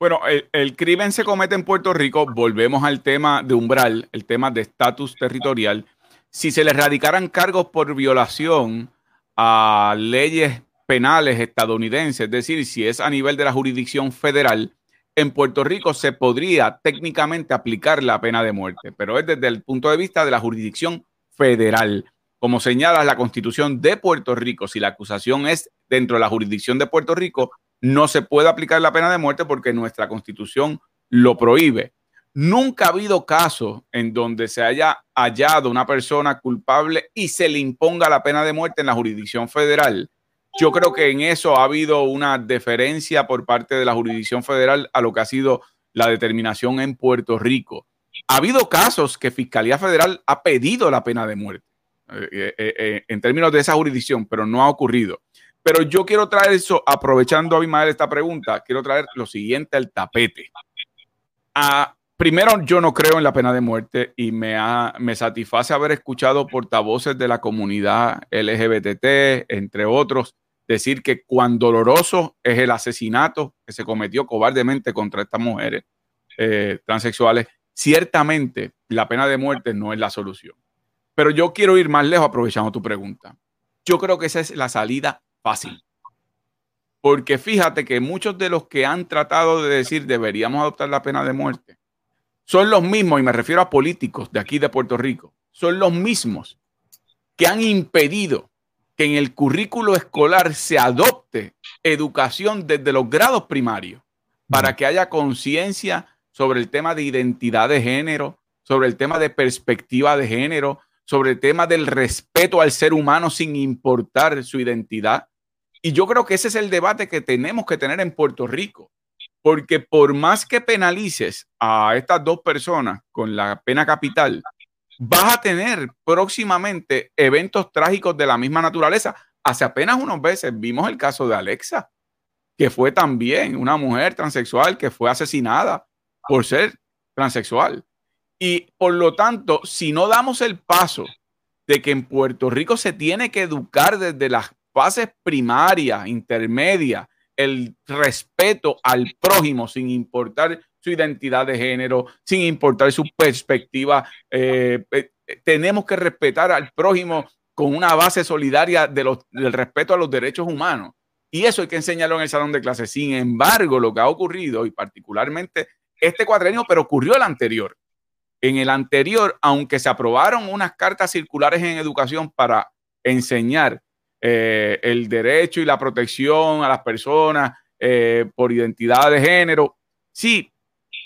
Bueno, el, crimen se comete en Puerto Rico, volvemos al tema de umbral, el tema de estatus territorial. Si se le radicaran cargos por violación a leyes penales estadounidenses, es decir, si es a nivel de la jurisdicción federal, en Puerto Rico se podría técnicamente aplicar la pena de muerte, pero es desde el punto de vista de la jurisdicción federal. Como señala la constitución de Puerto Rico, si la acusación es dentro de la jurisdicción de Puerto Rico, no se puede aplicar la pena de muerte porque nuestra constitución lo prohíbe. Nunca ha habido caso en donde se haya hallado una persona culpable y se le imponga la pena de muerte en la jurisdicción federal. Yo creo que en eso ha habido una deferencia por parte de la jurisdicción federal a lo que ha sido la determinación en Puerto Rico. Ha habido casos que Fiscalía Federal ha pedido la pena de muerte eh, eh, eh, en términos de esa jurisdicción, pero no ha ocurrido. Pero yo quiero traer eso, aprovechando a Abimael esta pregunta, quiero traer lo siguiente al tapete. Primero, yo no creo en la pena de muerte y me, me satisface haber escuchado portavoces de la comunidad LGBT, entre otros, decir que cuán doloroso es el asesinato que se cometió cobardemente contra estas mujeres eh, transexuales. Ciertamente, la pena de muerte no es la solución. Pero yo quiero ir más lejos aprovechando tu pregunta. Yo creo que esa es la salida fácil. Porque fíjate que muchos de los que han tratado de decir deberíamos adoptar la pena de muerte son los mismos, y me refiero a políticos de aquí de Puerto Rico, son los mismos que han impedido que en el currículo escolar se adopte educación desde los grados primarios para que haya conciencia sobre el tema de identidad de género, sobre el tema de perspectiva de género, sobre el tema del respeto al ser humano sin importar su identidad. Y yo creo que ese es el debate que tenemos que tener en Puerto Rico, porque por más que penalices a estas dos personas con la pena capital, vas a tener próximamente eventos trágicos de la misma naturaleza. Hace apenas unos meses vimos el caso de Alexa, que fue también una mujer transexual que fue asesinada por ser transexual. Y por lo tanto, si no damos el paso de que en Puerto Rico se tiene que educar desde las fases primarias, intermedias, el respeto al prójimo sin importar su identidad de género, sin importar su perspectiva, eh, eh, tenemos que respetar al prójimo con una base solidaria de los, del respeto a los derechos humanos. Y eso hay que enseñarlo en el salón de clases. Sin embargo, lo que ha ocurrido, y particularmente este cuadrenio, pero ocurrió el anterior, en el anterior, aunque se aprobaron unas cartas circulares en educación para enseñar eh, el derecho y la protección a las personas por identidad de género, sí,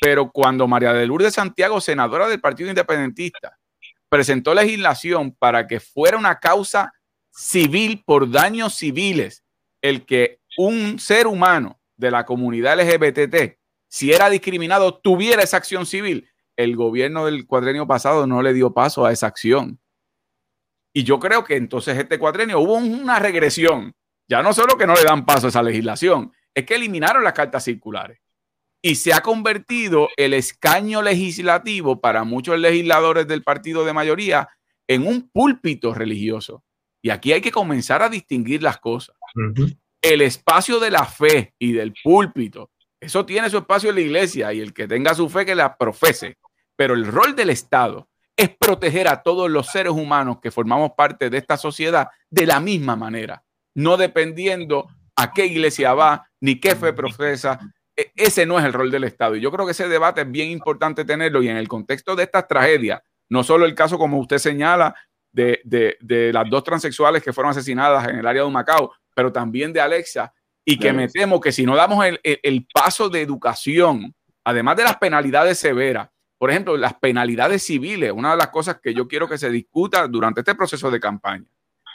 pero cuando María de Lourdes Santiago, senadora del Partido Independentista, presentó legislación para que fuera una causa civil por daños civiles, el que un ser humano de la comunidad LGBT, si era discriminado, tuviera esa acción civil, el gobierno del cuadrenio pasado no le dio paso a esa acción. Y yo creo que entonces este cuadrenio hubo una regresión. Ya no solo que no le dan paso a esa legislación, es que eliminaron las cartas circulares. Y se ha convertido el escaño legislativo para muchos legisladores del partido de mayoría en un púlpito religioso. Y aquí hay que comenzar a distinguir las cosas. El espacio de la fe y del púlpito eso tiene su espacio en la iglesia y el que tenga su fe que la profese. Pero el rol del Estado es proteger a todos los seres humanos que formamos parte de esta sociedad de la misma manera, no dependiendo a qué iglesia va ni qué fe profesa. E, ese no es el rol del Estado. Y yo creo que ese debate es bien importante tenerlo y en el contexto de estas tragedias, no solo el caso como usted señala de, de las dos transexuales que fueron asesinadas en el área de Macao, pero también de Alexa, y que me temo que si no damos el, paso de educación, además de las penalidades severas, por ejemplo, las penalidades civiles, una de las cosas que yo quiero que se discuta durante este proceso de campaña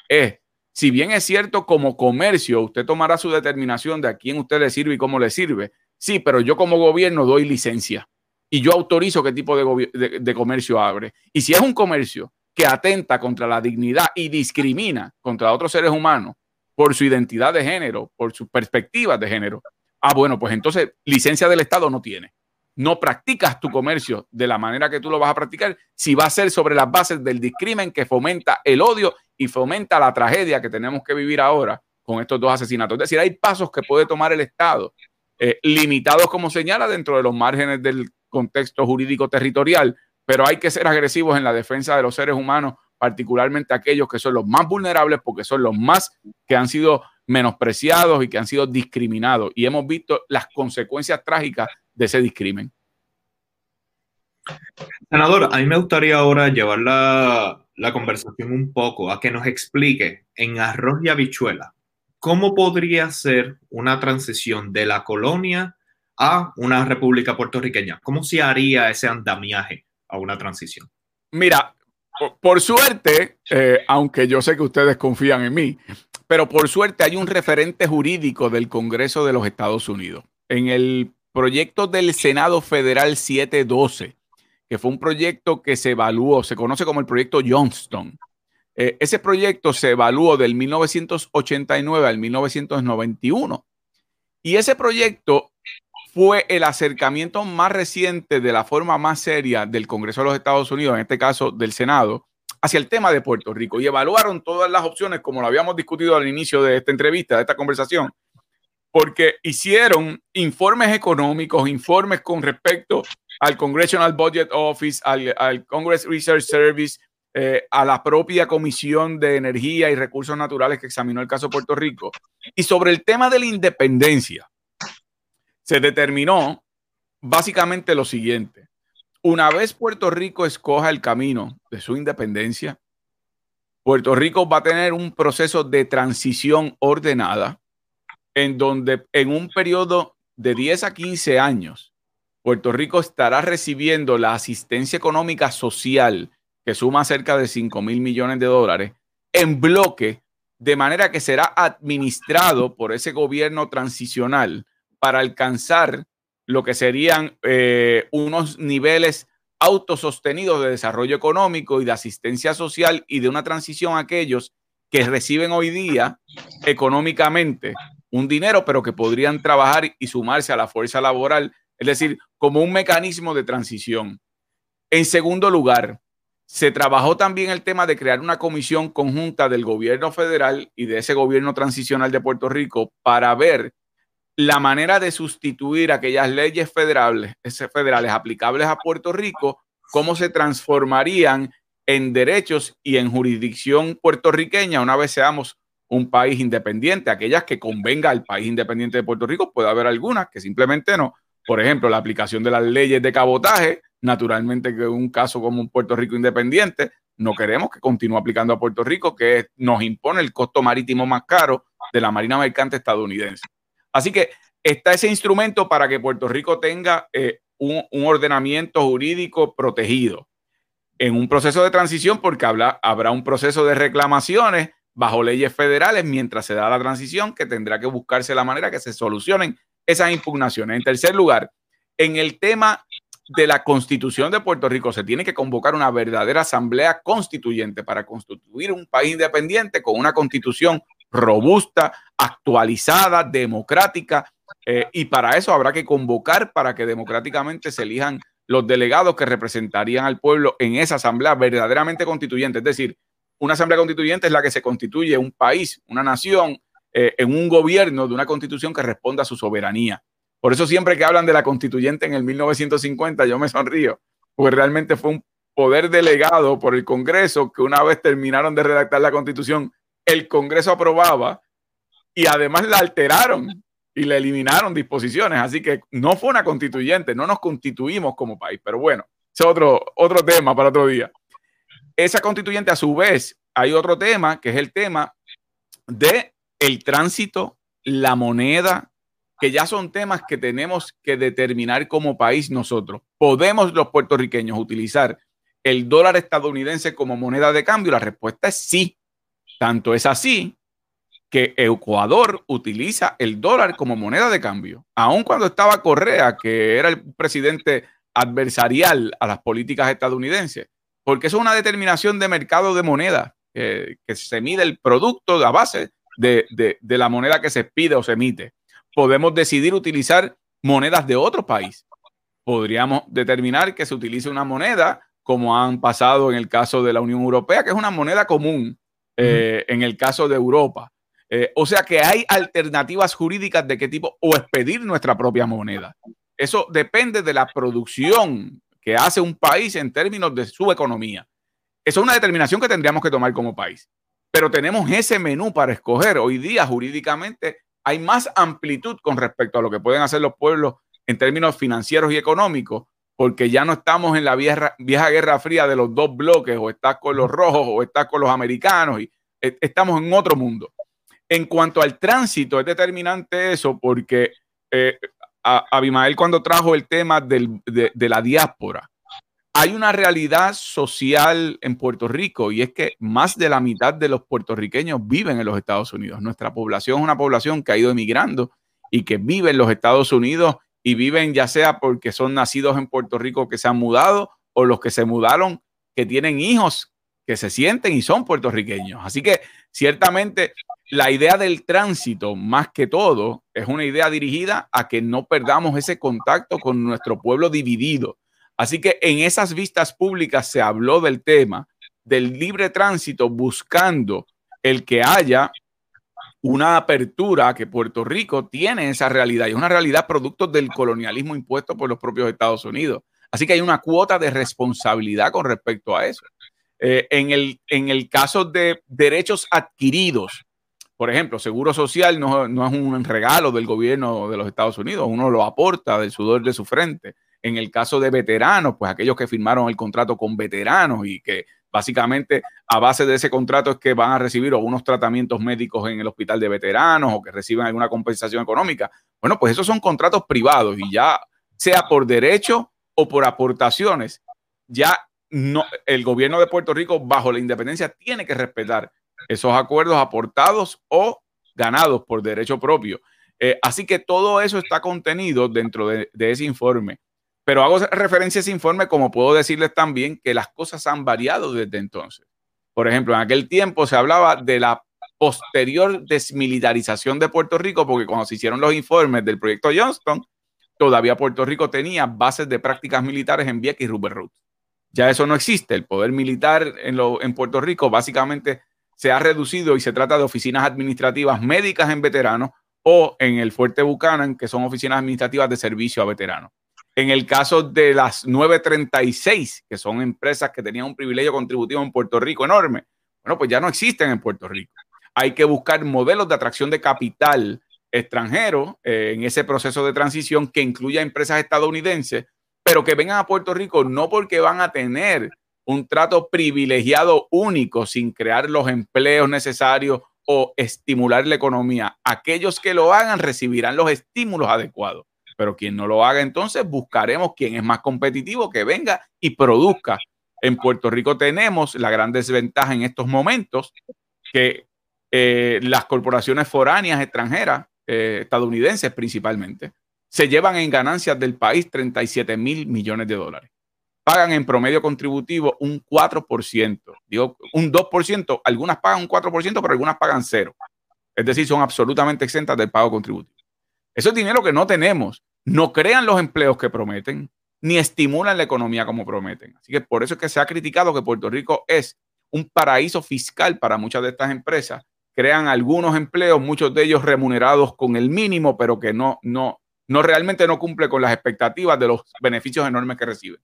es, si bien es cierto como comercio, usted tomará su determinación de a quién usted le sirve y cómo le sirve, Sí, pero yo como gobierno doy licencia y yo autorizo qué tipo de, comercio abre. Y si es un comercio que atenta contra la dignidad y discrimina contra otros seres humanos por su identidad de género, por sus perspectivas de género, ah, bueno, pues entonces licencia del Estado no tiene. No practicas tu comercio de la manera que tú lo vas a practicar si va a ser sobre las bases del discrimen que fomenta el odio y fomenta la tragedia que tenemos que vivir ahora con estos dos asesinatos. Es decir, hay pasos que puede tomar el Estado, eh, limitados como señala dentro de los márgenes del contexto jurídico territorial, pero hay que ser agresivos en la defensa de los seres humanos, particularmente aquellos que son los más vulnerables porque son los más que han sido menospreciados y que han sido discriminados. Y hemos visto las consecuencias trágicas de ese discrimen. Senador, a mí me gustaría ahora llevar la, la conversación un poco a que nos explique en arroz y habichuela ¿cómo podría ser una transición de la colonia a una república puertorriqueña? ¿Cómo se haría ese andamiaje a una transición? Mira, por, suerte, eh, aunque yo sé que ustedes confían en mí, pero por suerte hay un referente jurídico del Congreso de los Estados Unidos. En el proyecto del Senado Federal 712, que fue un proyecto que se evaluó, se conoce como el proyecto Johnston, eh, ese proyecto se evaluó del 1989 al 1991 y ese proyecto fue el acercamiento más reciente de la forma más seria del Congreso de los Estados Unidos, en este caso del Senado, hacia el tema de Puerto Rico. Y evaluaron todas las opciones como lo habíamos discutido al inicio de esta entrevista, de esta conversación, porque hicieron informes económicos, informes con respecto al Congressional Budget Office, al, al Congress Research Service, eh, a la propia Comisión de Energía y Recursos Naturales que examinó el caso Puerto Rico. Y sobre el tema de la independencia, se determinó básicamente lo siguiente. Una vez Puerto Rico escoja el camino de su independencia, Puerto Rico va a tener un proceso de transición ordenada en donde en un periodo de 10 a 15 años, Puerto Rico estará recibiendo la asistencia económica social que suma cerca de 5 mil millones de dólares, en bloque, de manera que será administrado por ese gobierno transicional para alcanzar lo que serían eh, unos niveles autosostenidos de desarrollo económico y de asistencia social y de una transición a aquellos que reciben hoy día económicamente un dinero, pero que podrían trabajar y sumarse a la fuerza laboral, es decir, como un mecanismo de transición. En segundo lugar, se trabajó también el tema de crear una comisión conjunta del gobierno federal y de ese gobierno transicional de Puerto Rico para ver la manera de sustituir aquellas leyes federales, federales aplicables a Puerto Rico, cómo se transformarían en derechos y en jurisdicción puertorriqueña una vez seamos un país independiente, aquellas que convenga al país independiente de Puerto Rico, puede haber algunas que simplemente no. Por ejemplo, la aplicación de las leyes de cabotaje Naturalmente que un caso como un Puerto Rico independiente, no queremos que continúe aplicando a Puerto Rico, que nos impone el costo marítimo más caro de la Marina Mercante estadounidense. Así que está ese instrumento para que Puerto Rico tenga eh, un, ordenamiento jurídico protegido en un proceso de transición, porque habrá un proceso de reclamaciones bajo leyes federales mientras se da la transición, que tendrá que buscarse la manera que se solucionen esas impugnaciones. En tercer lugar, en el tema de la constitución de Puerto Rico se tiene que convocar una verdadera asamblea constituyente para constituir un país independiente con una constitución robusta, actualizada, democrática, eh, y para eso habrá que convocar para que democráticamente se elijan los delegados que representarían al pueblo en esa asamblea verdaderamente constituyente. Es decir, una asamblea constituyente es la que se constituye un país, una nación, eh, en un gobierno de una constitución que responda a su soberanía. Por eso siempre que hablan de la constituyente en el 1950, yo me sonrío, porque realmente fue un poder delegado por el Congreso que una vez terminaron de redactar la constitución, el Congreso aprobaba y además la alteraron y le eliminaron disposiciones. Así que no fue una constituyente, no nos constituimos como país. Pero bueno, es otro, otro tema para otro día. Esa constituyente, a su vez, hay otro tema que es el tema de el tránsito, la moneda, que ya son temas que tenemos que determinar como país nosotros. ¿Podemos los puertorriqueños utilizar el dólar estadounidense como moneda de cambio? La respuesta es sí. Tanto es así que Ecuador utiliza el dólar como moneda de cambio, aun cuando estaba Correa, que era el presidente adversarial a las políticas estadounidenses, porque es una determinación de mercado de moneda, que se mide el producto a base de, de la moneda que se pide o se emite. Podemos decidir utilizar monedas de otro país. Podríamos determinar que se utilice una moneda como han pasado en el caso de la Unión Europea, que es una moneda común eh, en el caso de Europa. Eh, o sea que hay alternativas jurídicas de qué tipo, o expedir nuestra propia moneda. Eso depende de la producción que hace un país en términos de su economía. Eso es una determinación que tendríamos que tomar como país. Pero tenemos ese menú para escoger. Hoy día jurídicamente hay más amplitud con respecto a lo que pueden hacer los pueblos en términos financieros y económicos porque ya no estamos en la vieja, vieja guerra fría de los dos bloques, o estás con los rojos o estás con los americanos, y e, estamos en otro mundo. En cuanto al tránsito, es determinante eso porque eh, Abimael cuando trajo el tema de, de la diáspora, hay una realidad social en Puerto Rico y es que más de la mitad de los puertorriqueños viven en los Estados Unidos. Nuestra población es una población que ha ido emigrando y que vive en los Estados Unidos y viven ya sea porque son nacidos en Puerto Rico que se han mudado o los que se mudaron que tienen hijos que se sienten y son puertorriqueños. Así que ciertamente la idea del tránsito, más que todo, es una idea dirigida a que no perdamos ese contacto con nuestro pueblo dividido. Así que en esas vistas públicas se habló del tema del libre tránsito buscando el que haya una apertura que Puerto Rico tiene esa realidad y es una realidad producto del colonialismo impuesto por los propios Estados Unidos. Así que hay una cuota de responsabilidad con respecto a eso. Eh, en, el, en el caso de derechos adquiridos, por ejemplo, seguro social no, no, es un regalo del gobierno de los Estados Unidos, uno lo aporta del sudor de su frente. En el caso de veteranos, pues aquellos que firmaron el contrato con veteranos y que Básicamente, a base de ese contrato es que van a recibir unos tratamientos médicos en el hospital de veteranos o que reciben alguna compensación económica. Bueno, pues esos son contratos privados y ya sea por derecho o por aportaciones, ya no, el gobierno de Puerto Rico, bajo la independencia, tiene que respetar esos acuerdos aportados o ganados por derecho propio. Eh, así que todo eso está contenido dentro de ese informe. Pero hago referencia a ese informe como puedo decirles también que las cosas han variado desde entonces. Por ejemplo, en aquel tiempo se hablaba de la posterior desmilitarización de Puerto Rico, porque cuando se hicieron los informes del proyecto Johnston, todavía Puerto Rico tenía bases de prácticas militares en Vieques y Rupert Root. Ya eso no existe. El poder militar en, en Puerto Rico básicamente se ha reducido y se trata de oficinas administrativas médicas en veteranos o en el Fuerte Buchanan, que son oficinas administrativas de servicio a veteranos. En el caso de las 936, que son empresas que tenían un privilegio contributivo en Puerto Rico enorme, bueno, pues ya no existen en Puerto Rico. Hay que buscar modelos de atracción de capital extranjero eh, en ese proceso de transición que incluya empresas estadounidenses, pero que vengan a Puerto Rico no porque van a tener un trato privilegiado único sin crear los empleos necesarios o estimular la economía. Aquellos que lo hagan recibirán los estímulos adecuados pero quien no lo haga, entonces buscaremos quien es más competitivo, que venga y produzca. En Puerto Rico tenemos la gran desventaja en estos momentos que eh, las corporaciones foráneas extranjeras, eh, estadounidenses principalmente, se llevan en ganancias del país 37 mil millones de dólares. Pagan en promedio contributivo un 4%, digo un 2%, algunas pagan un 4%, pero algunas pagan cero. Es decir, son absolutamente exentas del pago contributivo. Eso es dinero que no tenemos. No crean los empleos que prometen, ni estimulan la economía como prometen. Así que por eso es que se ha criticado que Puerto Rico es un paraíso fiscal para muchas de estas empresas. Crean algunos empleos, muchos de ellos remunerados con el mínimo, pero que no, no, no realmente no cumple con las expectativas de los beneficios enormes que reciben.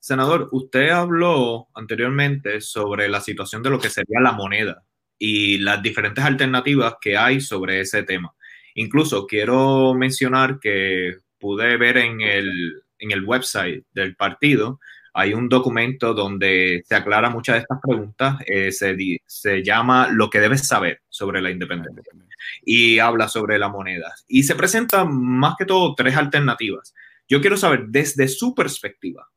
Senador, usted habló anteriormente sobre la situación de lo que sería la moneda y las diferentes alternativas que hay sobre ese tema. Incluso quiero mencionar que pude ver en el, en el website del partido, hay un documento donde se aclara muchas de estas preguntas, eh, se, se, llama Lo que debes saber sobre la independencia y habla sobre la moneda. Y se presentan más que todo tres alternativas. Yo quiero saber desde su perspectiva,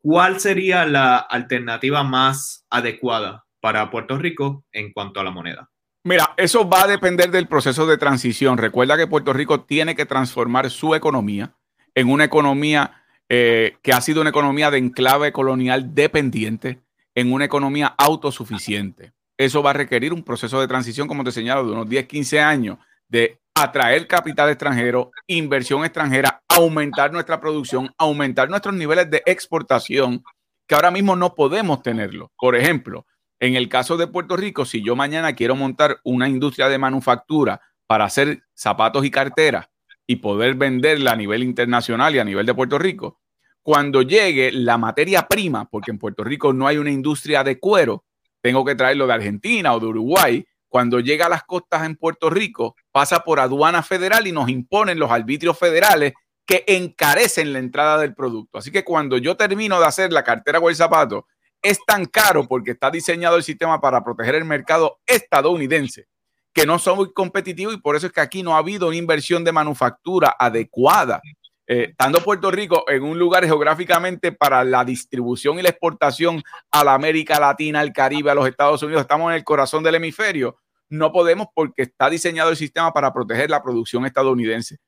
¿cuál sería la alternativa más adecuada para Puerto Rico en cuanto a la moneda? Mira, eso va a depender del proceso de transición. Recuerda que Puerto Rico tiene que transformar su economía en una economía eh, que ha sido una economía de enclave colonial dependiente, en una economía autosuficiente. Eso va a requerir un proceso de transición, como te señalo, de unos 10, 15 años de atraer capital extranjero, inversión extranjera, aumentar nuestra producción, aumentar nuestros niveles de exportación, que ahora mismo no podemos tenerlo. Por ejemplo, en el caso de Puerto Rico, si yo mañana quiero montar una industria de manufactura para hacer zapatos y carteras y poder venderla a nivel internacional y a nivel de Puerto Rico, cuando llegue la materia prima, porque en Puerto Rico no hay una industria de cuero, tengo que traerlo de Argentina o de Uruguay. Cuando llega a las costas en Puerto Rico, pasa por aduana federal y nos imponen los arbitrios federales que encarecen la entrada del producto. Así que cuando yo termino de hacer la cartera o el zapato es tan caro porque está diseñado el sistema para proteger el mercado estadounidense que no son muy competitivos y por eso es que aquí no ha habido una inversión de manufactura adecuada. Eh, estando Puerto Rico en un lugar geográficamente para la distribución y la exportación a la América Latina, al Caribe, a los Estados Unidos, estamos en el corazón del hemisferio, no podemos porque está diseñado el sistema para proteger la producción estadounidense.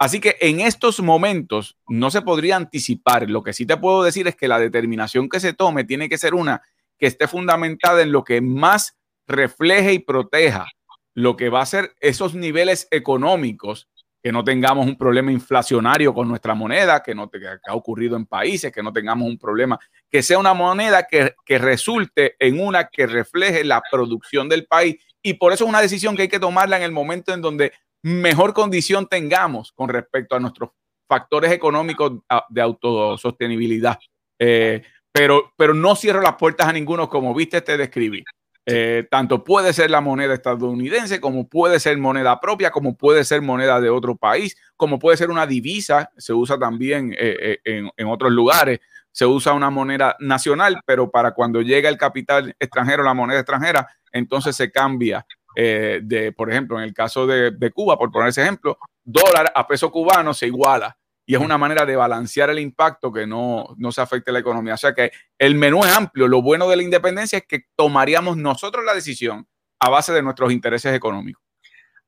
Así que en estos momentos no se podría anticipar. Lo que sí te puedo decir es que la determinación que se tome tiene que ser una que esté fundamentada en lo que más refleje y proteja lo que va a ser esos niveles económicos, que no tengamos un problema inflacionario con nuestra moneda, que no te, que ha ocurrido en países, que no tengamos un problema, que sea una moneda que, que resulte en una que refleje la producción del país. Y por eso es una decisión que hay que tomarla en el momento en donde mejor condición tengamos con respecto a nuestros factores económicos de autosostenibilidad. Eh, pero, pero no cierro las puertas a ninguno, como viste, te describí. Eh, tanto puede ser la moneda estadounidense, como puede ser moneda propia, como puede ser moneda de otro país, como puede ser una divisa, se usa también eh, en, en, otros lugares, se usa una moneda nacional, pero para cuando llega el capital extranjero, la moneda extranjera, entonces se cambia eh, de, por ejemplo, en el caso de, Cuba, por poner ese ejemplo, dólar a peso cubano se iguala. Y es una manera de balancear el impacto que no, no se afecte la economía. O sea que el menú es amplio. Lo bueno de la independencia es que tomaríamos nosotros la decisión a base de nuestros intereses económicos.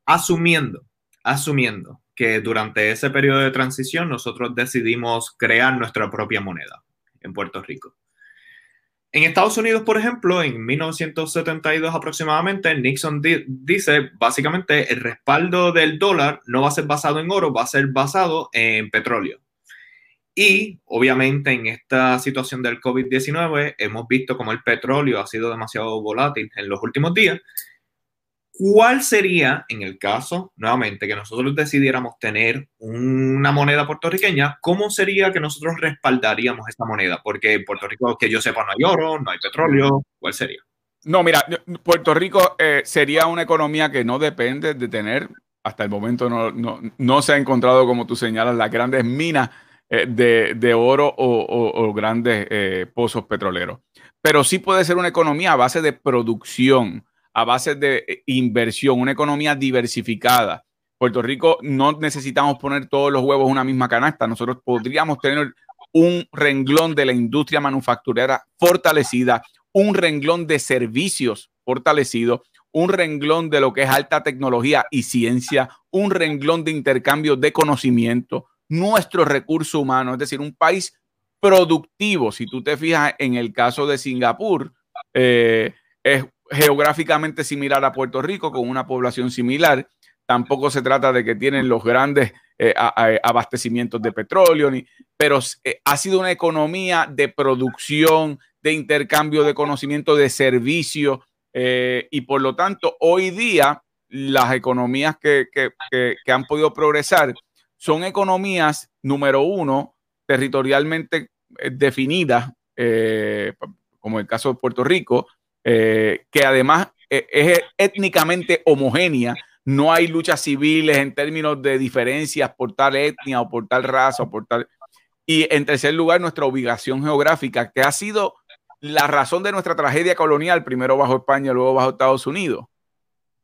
Asumiendo, asumiendo que durante ese periodo de transición nosotros decidimos crear nuestra propia moneda en Puerto Rico. En Estados Unidos, por ejemplo, en 1972 aproximadamente, Nixon dice básicamente el respaldo del dólar no va a ser basado en oro, va a ser basado en petróleo. Y obviamente en esta situación del COVID-19 hemos visto como el petróleo ha sido demasiado volátil en los últimos días ¿Cuál sería, en el caso, nuevamente, que nosotros decidiéramos tener una moneda puertorriqueña, cómo sería que nosotros respaldaríamos esta moneda? Porque en Puerto Rico, que yo sepa, no hay oro, no hay petróleo, ¿cuál sería? No, mira, Puerto Rico eh, sería una economía que no depende de tener, hasta el momento no, se ha encontrado, como tú señalas, las grandes minas eh, de, oro o, grandes eh, pozos petroleros. Pero sí puede ser una economía a base de producción a base de eh, inversión, una economía diversificada. Puerto Rico no necesitamos poner todos los huevos en una misma canasta. Nosotros podríamos tener un renglón de la industria manufacturera fortalecida, un renglón de servicios fortalecido, un renglón de lo que es alta tecnología y ciencia, un renglón de intercambio de conocimiento, nuestro recurso humano, es decir, un país productivo. Si tú te fijas en el caso de Singapur, eh, es geográficamente similar a Puerto Rico, con una población similar. Tampoco se trata de que tienen los grandes eh, abastecimientos de petróleo, ni, pero eh, ha sido una economía de producción, de intercambio de conocimiento, de servicio, eh, y por lo tanto, hoy día las economías que, que han podido progresar son economías, número uno, territorialmente definidas, como el caso de Puerto Rico, eh, que además eh, es étnicamente homogénea. No hay luchas civiles en términos de diferencias por tal etnia o por tal raza o por tal... Y en tercer lugar, nuestra ubicación geográfica, que ha sido la razón de nuestra tragedia colonial, primero bajo España, luego bajo Estados Unidos.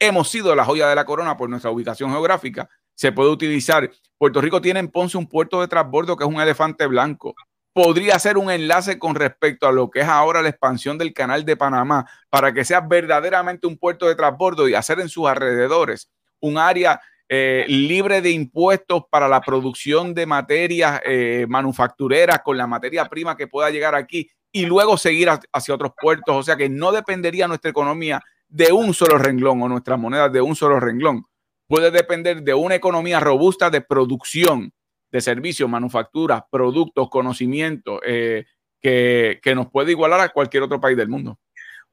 Hemos sido la joya de la corona por nuestra ubicación geográfica. Se puede utilizar. Puerto Rico tiene en Ponce un puerto de transbordo que es un elefante blanco podría ser un enlace con respecto a lo que es ahora la expansión del canal de Panamá para que sea verdaderamente un puerto de transbordo y hacer en sus alrededores un área eh, libre de impuestos para la producción de materias eh, manufactureras con la materia prima que pueda llegar aquí y luego seguir hacia otros puertos. O sea que no dependería nuestra economía de un solo renglón o nuestra moneda de un solo renglón. Puede depender de una economía robusta de producción de servicios, manufacturas, productos, conocimiento, eh, que, que, nos puede igualar a cualquier otro país del mundo.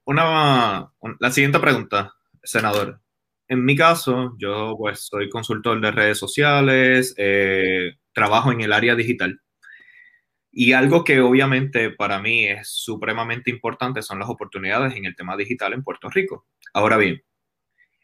Una, la siguiente pregunta, senador. En mi caso, yo pues soy consultor de redes sociales, eh, trabajo en el área digital. Y algo que obviamente para mí es supremamente importante son las oportunidades en el tema digital en Puerto Rico. Ahora bien,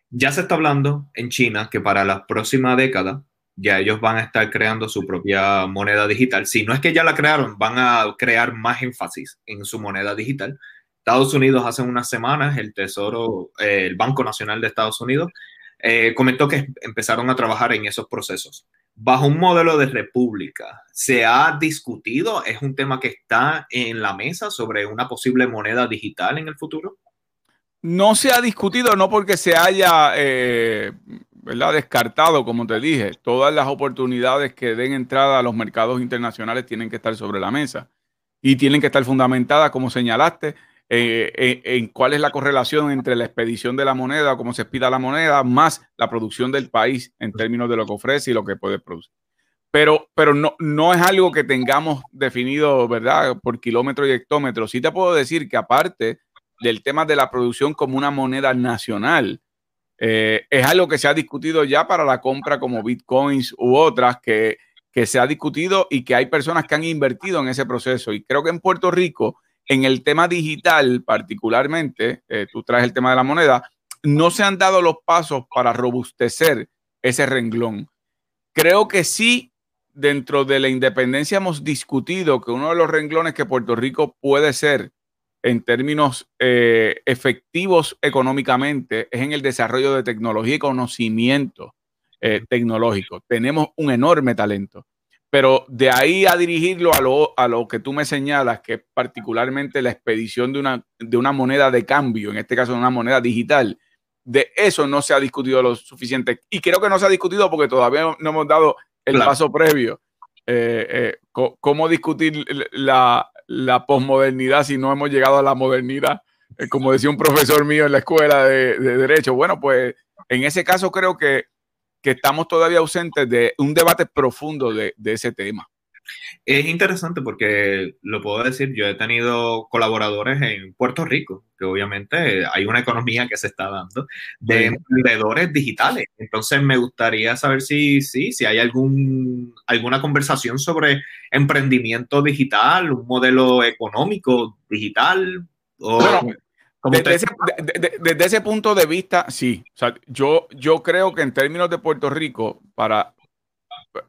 ya se está hablando en China que para la próxima década ya ellos van a estar creando su propia moneda digital. Si no es que ya la crearon, van a crear más énfasis en su moneda digital. Estados Unidos hace unas semanas, el Tesoro, eh, el Banco Nacional de Estados Unidos, eh, comentó que empezaron a trabajar en esos procesos. Bajo un modelo de república, ¿se ha discutido? ¿Es un tema que está en la mesa sobre una posible moneda digital en el futuro? No se ha discutido, no porque se haya eh, ¿verdad? descartado, como te dije, todas las oportunidades que den entrada a los mercados internacionales tienen que estar sobre la mesa y tienen que estar fundamentadas, como señalaste, eh, en, cuál es la correlación entre la expedición de la moneda, cómo se expida la moneda, más la producción del país en términos de lo que ofrece y lo que puede producir. Pero, pero no, no es algo que tengamos definido, ¿verdad? Por kilómetro y hectómetro. Sí te puedo decir que aparte del tema de la producción como una moneda nacional, eh, es algo que se ha discutido ya para la compra como bitcoins u otras que, que se ha discutido y que hay personas que han invertido en ese proceso. Y creo que en Puerto Rico en el tema digital, particularmente, eh, tú traes el tema de la moneda, no se han dado los pasos para robustecer ese renglón. Creo que sí, dentro de la independencia hemos discutido que uno de los renglones que Puerto Rico puede ser en términos eh, efectivos económicamente es en el desarrollo de tecnología y conocimiento eh, tecnológico. Tenemos un enorme talento. Pero de ahí a dirigirlo a lo, a lo que tú me señalas, que es particularmente la expedición de una, de una moneda de cambio, en este caso una moneda digital, de eso no se ha discutido lo suficiente. Y creo que no se ha discutido porque todavía no hemos dado el paso previo. Eh, eh, ¿Cómo discutir la, la posmodernidad si no hemos llegado a la modernidad? Eh, como decía un profesor mío en la escuela de, de Derecho. Bueno, pues en ese caso creo que que estamos todavía ausentes de un debate profundo de, ese tema. Es interesante porque lo puedo decir, yo he tenido colaboradores en Puerto Rico, que obviamente hay una economía que se está dando de emprendedores digitales. Entonces me gustaría saber si, si, si hay algún, alguna conversación sobre emprendimiento digital, un modelo económico digital. O desde, ese, punto de vista, sí. yo, yo creo que en términos de Puerto Rico, para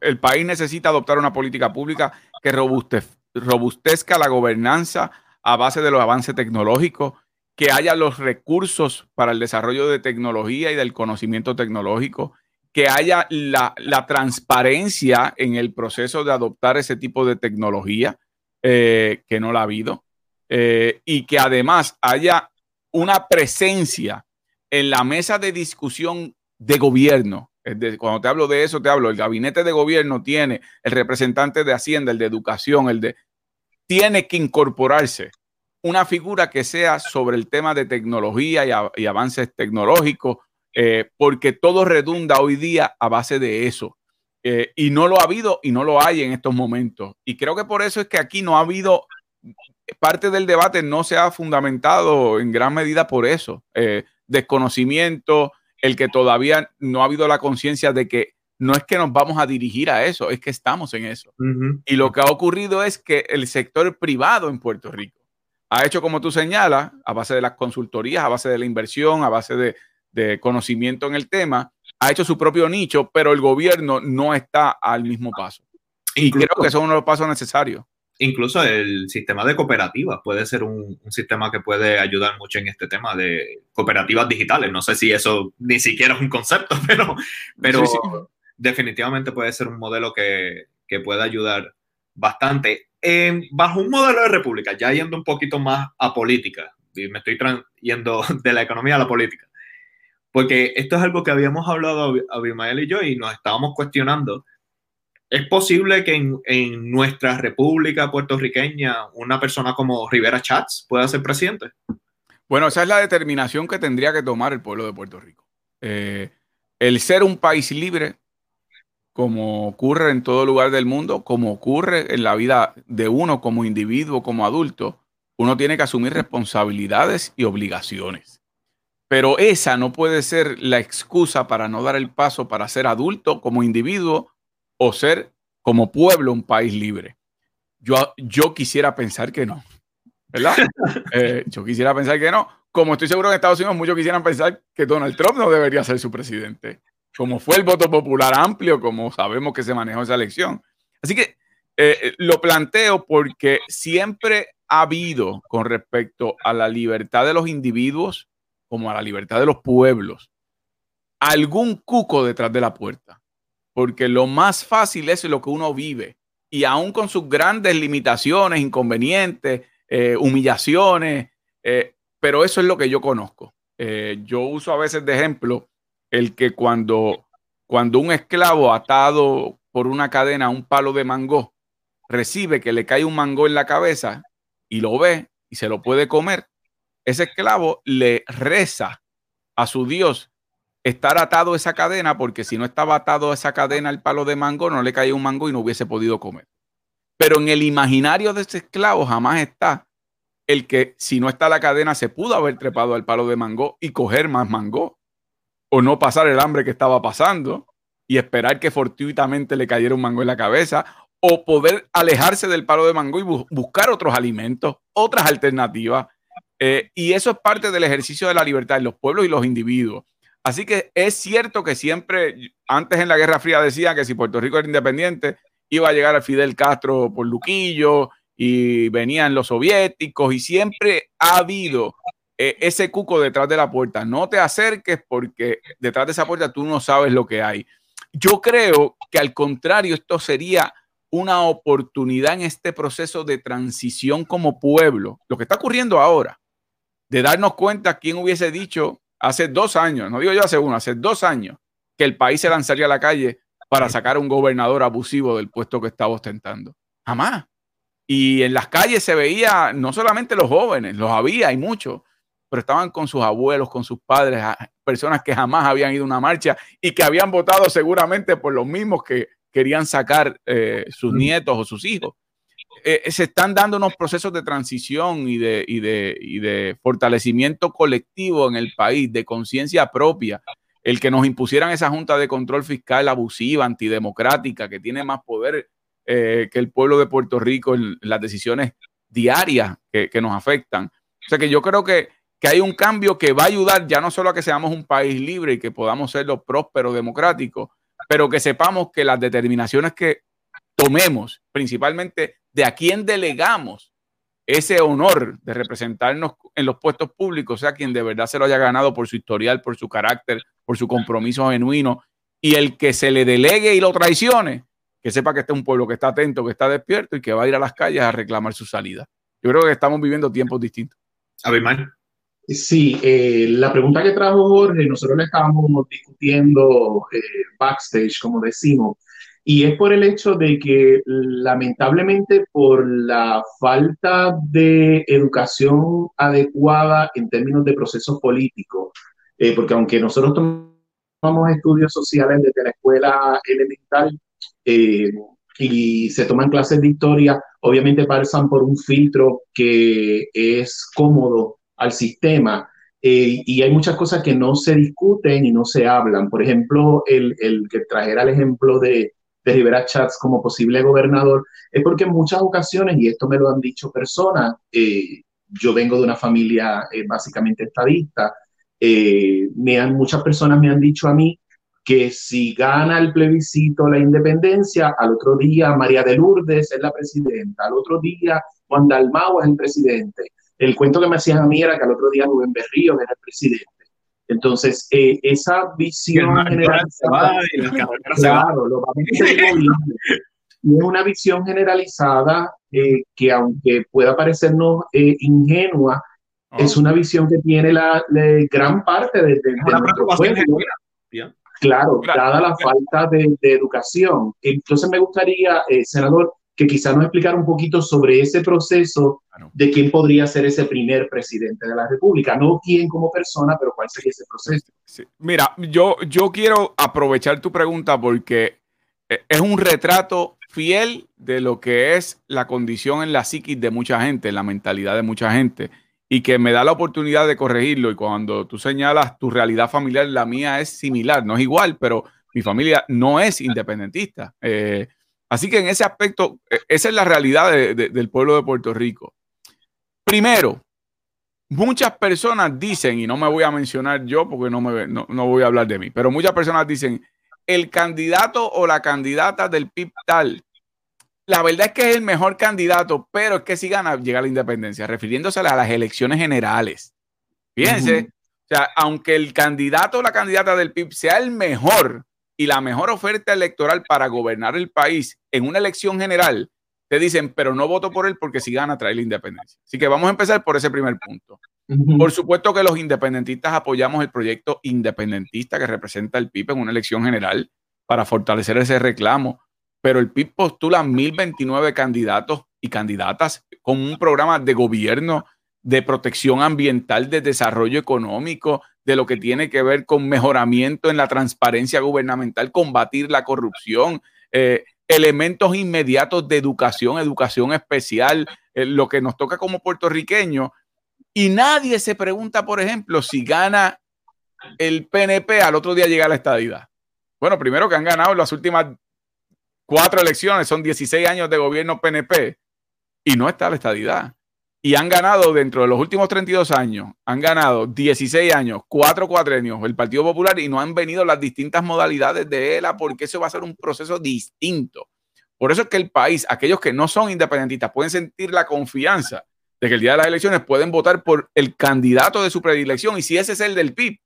el país necesita adoptar una política pública que robustezca la gobernanza a base de los avances tecnológicos, que haya los recursos para el desarrollo de tecnología y del conocimiento tecnológico, que haya la, transparencia en el proceso de adoptar ese tipo de tecnología, eh, que no la ha habido, eh, y que además haya una presencia en la mesa de discusión de gobierno. Cuando te hablo de eso, te hablo, el gabinete de gobierno tiene el representante de Hacienda, el de Educación, el de... Tiene que incorporarse una figura que sea sobre el tema de tecnología y, avances tecnológicos, eh, porque todo redunda hoy día a base de eso. Eh, y no lo ha habido y no lo hay en estos momentos. Y creo que por eso es que aquí no ha habido parte del debate no se ha fundamentado en gran medida por eso. Eh, desconocimiento, el que todavía no ha habido la conciencia de que no es que nos vamos a dirigir a eso, es que estamos en eso. Y lo que ha ocurrido es que el sector privado en Puerto Rico ha hecho, como tú señalas, a base de las consultorías, a base de la inversión, a base de, de conocimiento en el tema, ha hecho su propio nicho, pero el gobierno no está al mismo paso. Y creo que es uno de los pasos necesarios incluso el sistema de cooperativas puede ser un, sistema que puede ayudar mucho en este tema de cooperativas digitales. No sé si eso ni siquiera es un concepto, pero, pero definitivamente puede ser un modelo que, que puede ayudar bastante. bajo un modelo de república, ya yendo un poquito más a política, y me estoy yendo de la economía a la política, porque esto es algo que habíamos hablado Abimael y yo y nos estábamos cuestionando. ¿Es posible que en, nuestra república puertorriqueña una persona como Rivera Chats pueda ser presidente? Bueno, esa es la determinación que tendría que tomar el pueblo de Puerto Rico. Eh, el ser un país libre, como ocurre en todo lugar del mundo, como ocurre en la vida de uno como individuo, como adulto, uno tiene que asumir responsabilidades y obligaciones. Pero esa no puede ser la excusa para no dar el paso para ser adulto como individuo o ser como pueblo un país libre. Yo, yo quisiera pensar que no, ¿verdad? Eh, yo quisiera pensar que no. Como estoy seguro que en Estados Unidos muchos quisieran pensar que Donald Trump no debería ser su presidente, como fue el voto popular amplio, como sabemos que se manejó esa elección. Así que eh, eh, lo planteo porque siempre ha habido con respecto a la libertad de los individuos como a la libertad de los pueblos algún cuco detrás de la puerta. Porque lo más fácil es lo que uno vive. Y aún con sus grandes limitaciones, inconvenientes, eh, humillaciones, eh, pero eso es lo que yo conozco. Eh, yo uso a veces de ejemplo el que cuando, cuando un esclavo atado por una cadena a un palo de mango recibe que le cae un mango en la cabeza y lo ve y se lo puede comer, ese esclavo le reza a su Dios estar atado a esa cadena, porque si no estaba atado a esa cadena al palo de mango, no le caía un mango y no hubiese podido comer. Pero en el imaginario de ese esclavo jamás está el que si no está la cadena se pudo haber trepado al palo de mango y coger más mango, o no pasar el hambre que estaba pasando y esperar que fortuitamente le cayera un mango en la cabeza, o poder alejarse del palo de mango y buscar otros alimentos, otras alternativas. Eh, y eso es parte del ejercicio de la libertad de los pueblos y los individuos. Así que es cierto que siempre, antes en la Guerra Fría decían que si Puerto Rico era independiente, iba a llegar a Fidel Castro por Luquillo y venían los soviéticos y siempre ha habido eh, ese cuco detrás de la puerta. No te acerques porque detrás de esa puerta tú no sabes lo que hay. Yo creo que al contrario, esto sería una oportunidad en este proceso de transición como pueblo, lo que está ocurriendo ahora, de darnos cuenta quién hubiese dicho hace dos años, no digo yo hace uno, hace dos años, que el país se lanzaría a la calle para sacar a un gobernador abusivo del puesto que estaba ostentando. Jamás. Y en las calles se veía no solamente los jóvenes, los había, hay muchos, pero estaban con sus abuelos, con sus padres, personas que jamás habían ido a una marcha y que habían votado seguramente por los mismos que querían sacar eh, sus nietos o sus hijos. Eh, eh, se están dando unos procesos de transición y de, y de, y de fortalecimiento colectivo en el país, de conciencia propia. El que nos impusieran esa junta de control fiscal abusiva, antidemocrática, que tiene más poder eh, que el pueblo de Puerto Rico en las decisiones diarias que, que, nos afectan. O sea que yo creo que, que hay un cambio que va a ayudar ya no solo a que seamos un país libre y que podamos ser los prósperos democráticos, pero que sepamos que las determinaciones que tomemos, principalmente de a quién delegamos ese honor de representarnos en los puestos públicos, sea quien de verdad se lo haya ganado por su historial, por su carácter, por su compromiso genuino, y el que se le delegue y lo traicione, que sepa que este es un pueblo que está atento, que está despierto y que va a ir a las calles a reclamar su salida. Yo creo que estamos viviendo tiempos distintos. Abimán. Sí, eh, la pregunta que trajo Jorge, nosotros le estábamos discutiendo eh, backstage, como decimos, y es por el hecho de que lamentablemente por la falta de educación adecuada en términos de procesos políticos, eh, porque aunque nosotros tomamos estudios sociales desde la escuela elemental eh, y se toman clases de historia, obviamente pasan por un filtro que es cómodo al sistema. Eh, y hay muchas cosas que no se discuten y no se hablan. Por ejemplo, el, el que trajera el ejemplo de, de Rivera Chats como posible gobernador, es porque en muchas ocasiones, y esto me lo han dicho personas, eh, yo vengo de una familia eh, básicamente estadista, eh, me han, muchas personas me han dicho a mí que si gana el plebiscito la independencia, al otro día María de Lourdes es la presidenta, al otro día Juan Dalmau es el presidente. El cuento que me hacían a mí era que al otro día Rubén Berrío era el presidente. Entonces, eh, esa visión claro, lo es una visión generalizada que aunque pueda parecernos ingenua, es una visión que tiene la, gran parte de, de, Claro, dada la falta de, educación. Entonces me gustaría, eh, senador, que quizá nos explicara un poquito sobre ese proceso de quién podría ser ese primer presidente de la República. No quién como persona, pero cuál sería ese proceso. Mira, yo, yo quiero aprovechar tu pregunta porque eh, es un retrato fiel de lo que es la condición en la psiquis de mucha gente, en la mentalidad de mucha gente y que me da la oportunidad de corregirlo. Y cuando tú señalas tu realidad familiar, la mía es similar, no es igual, pero mi familia no es independentista. Eh, así que en ese aspecto, e, esa es la realidad del pueblo de Puerto Rico. Primero, muchas personas dicen, y no me voy a mencionar yo porque no, me, no, no voy a hablar de mí, pero muchas personas dicen, el candidato o la candidata del PIB tal la verdad es que es el mejor candidato, pero es que si gana, llega a la independencia, refiriéndose a las elecciones generales. Fíjense, o sea, aunque el candidato o la candidata del PIB sea el mejor y la mejor oferta electoral para gobernar el país en una elección general, te dicen, pero no voto por él porque si gana trae la independencia. Así que vamos a empezar por ese primer punto. Por supuesto que los independentistas apoyamos el proyecto independentista que representa el PIB en una elección general para fortalecer ese reclamo pero el PIB postula 1029 candidatos y candidatas con un programa de gobierno de protección ambiental, de desarrollo económico, de lo que tiene que ver con mejoramiento en la transparencia gubernamental, combatir la corrupción, eh, elementos inmediatos de educación, educación especial, eh, lo que nos toca como puertorriqueños. Y nadie se pregunta, por ejemplo, si gana el PNP, al otro día llega la estadidad. Bueno, primero que han ganado las últimas cuatro elecciones, son 16 años de gobierno PNP y no está la estadidad. Y han ganado dentro de los últimos 32 años, han ganado 16 años, cuatro cuatrenios el Partido Popular y no han venido las distintas modalidades de ELA porque eso va a ser un proceso distinto. Por eso es que el país, aquellos que no son independentistas, pueden sentir la confianza de que el día de las elecciones pueden votar por el candidato de su predilección y si ese es el del PIB,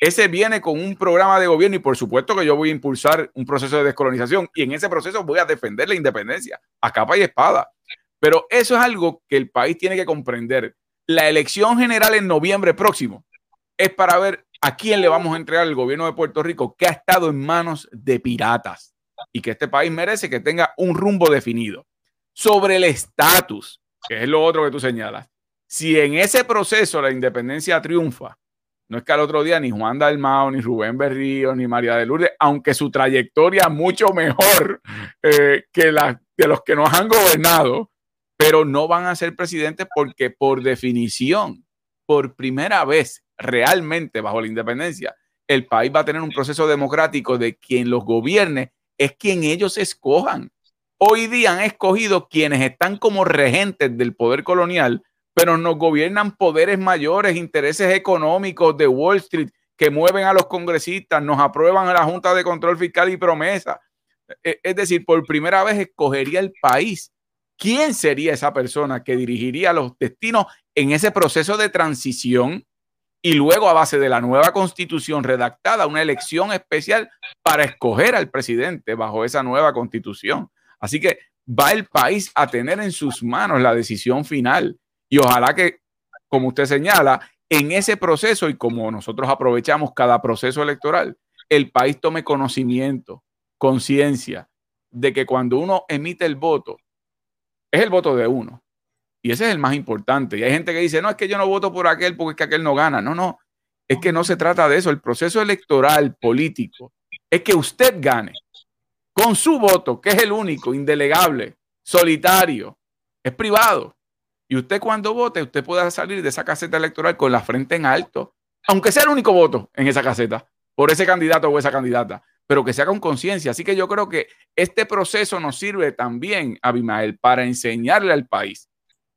ese viene con un programa de gobierno y por supuesto que yo voy a impulsar un proceso de descolonización y en ese proceso voy a defender la independencia a capa y espada. Pero eso es algo que el país tiene que comprender. La elección general en noviembre próximo es para ver a quién le vamos a entregar el gobierno de Puerto Rico que ha estado en manos de piratas y que este país merece que tenga un rumbo definido. Sobre el estatus, que es lo otro que tú señalas, si en ese proceso la independencia triunfa, no es que al otro día ni Juan Dalmao, ni Rubén Berrío, ni María de Lourdes, aunque su trayectoria mucho mejor eh, que la de los que nos han gobernado, pero no van a ser presidentes porque por definición, por primera vez realmente bajo la independencia, el país va a tener un proceso democrático de quien los gobierne es quien ellos escojan. Hoy día han escogido quienes están como regentes del poder colonial pero nos gobiernan poderes mayores, intereses económicos de Wall Street que mueven a los congresistas, nos aprueban a la Junta de Control Fiscal y Promesa. E, es decir, por primera vez escogería el país. ¿Quién sería esa persona que dirigiría los destinos en ese proceso de transición y luego a base de la nueva constitución redactada, una elección especial para escoger al presidente bajo esa nueva constitución? Así que va el país a tener en sus manos la decisión final. Y ojalá que, como usted señala, en ese proceso y como nosotros aprovechamos cada proceso electoral, el país tome conocimiento, conciencia de que cuando uno emite el voto, es el voto de uno. Y ese es el más importante. Y hay gente que dice, no, es que yo no voto por aquel porque es que aquel no gana. No, no, es que no se trata de eso. El proceso electoral político es que usted gane con su voto, que es el único, indelegable, solitario, es privado. Y usted cuando vote, usted pueda salir de esa caseta electoral con la frente en alto, aunque sea el único voto en esa caseta, por ese candidato o esa candidata, pero que sea con conciencia. Así que yo creo que este proceso nos sirve también, Abimael, para enseñarle al país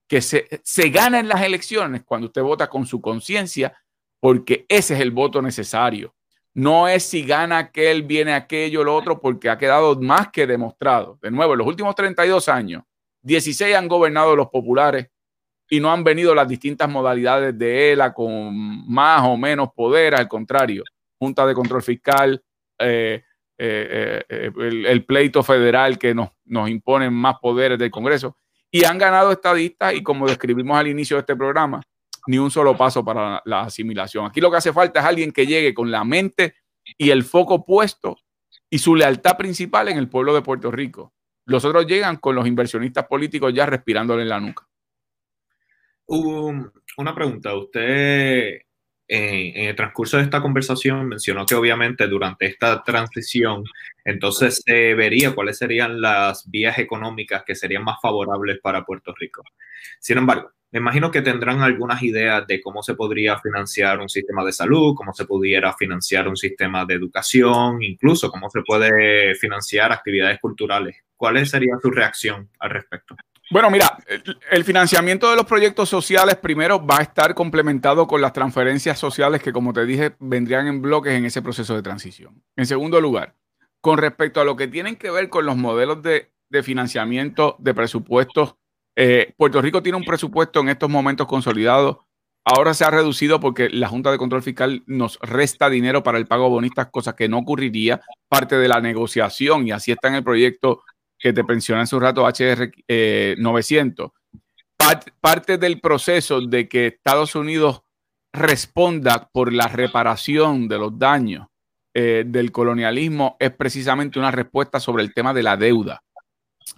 que se, se gana en las elecciones cuando usted vota con su conciencia, porque ese es el voto necesario. No es si gana aquel, viene aquello, lo otro, porque ha quedado más que demostrado. De nuevo, en los últimos 32 años, 16 han gobernado los populares, y no han venido las distintas modalidades de ELA con más o menos poder, al contrario, Junta de Control Fiscal, eh, eh, eh, el, pleito federal que nos, nos impone más poderes del Congreso. Y han ganado estadistas y como describimos al inicio de este programa, ni un solo paso para la asimilación. Aquí lo que hace falta es alguien que llegue con la mente y el foco puesto y su lealtad principal en el pueblo de Puerto Rico. Los otros llegan con los inversionistas políticos ya respirándole en la nuca. una pregunta. Usted en, el transcurso de esta conversación mencionó que obviamente durante esta transición entonces se vería cuáles serían las vías económicas que serían más favorables para Puerto Rico. Sin embargo, me imagino que tendrán algunas ideas de cómo se podría financiar un sistema de salud, cómo se pudiera financiar un sistema de educación, incluso cómo se puede financiar actividades culturales. ¿Cuál sería su reacción al respecto? Bueno, mira, el financiamiento de los proyectos sociales primero va a estar complementado con las transferencias sociales que, como te dije, vendrían en bloques en ese proceso de transición. En segundo lugar, con respecto a lo que tienen que ver con los modelos de, financiamiento de presupuestos, eh, Puerto Rico tiene un presupuesto en estos momentos consolidado. Ahora se ha reducido porque la Junta de Control Fiscal nos resta dinero para el pago bonistas, cosa que no ocurriría parte de la negociación y así está en el proyecto que te mencioné hace un rato, HR 900, eh, parte del proceso de que Estados Unidos responda por la reparación de los daños eh, del colonialismo es precisamente una respuesta sobre el tema de la deuda.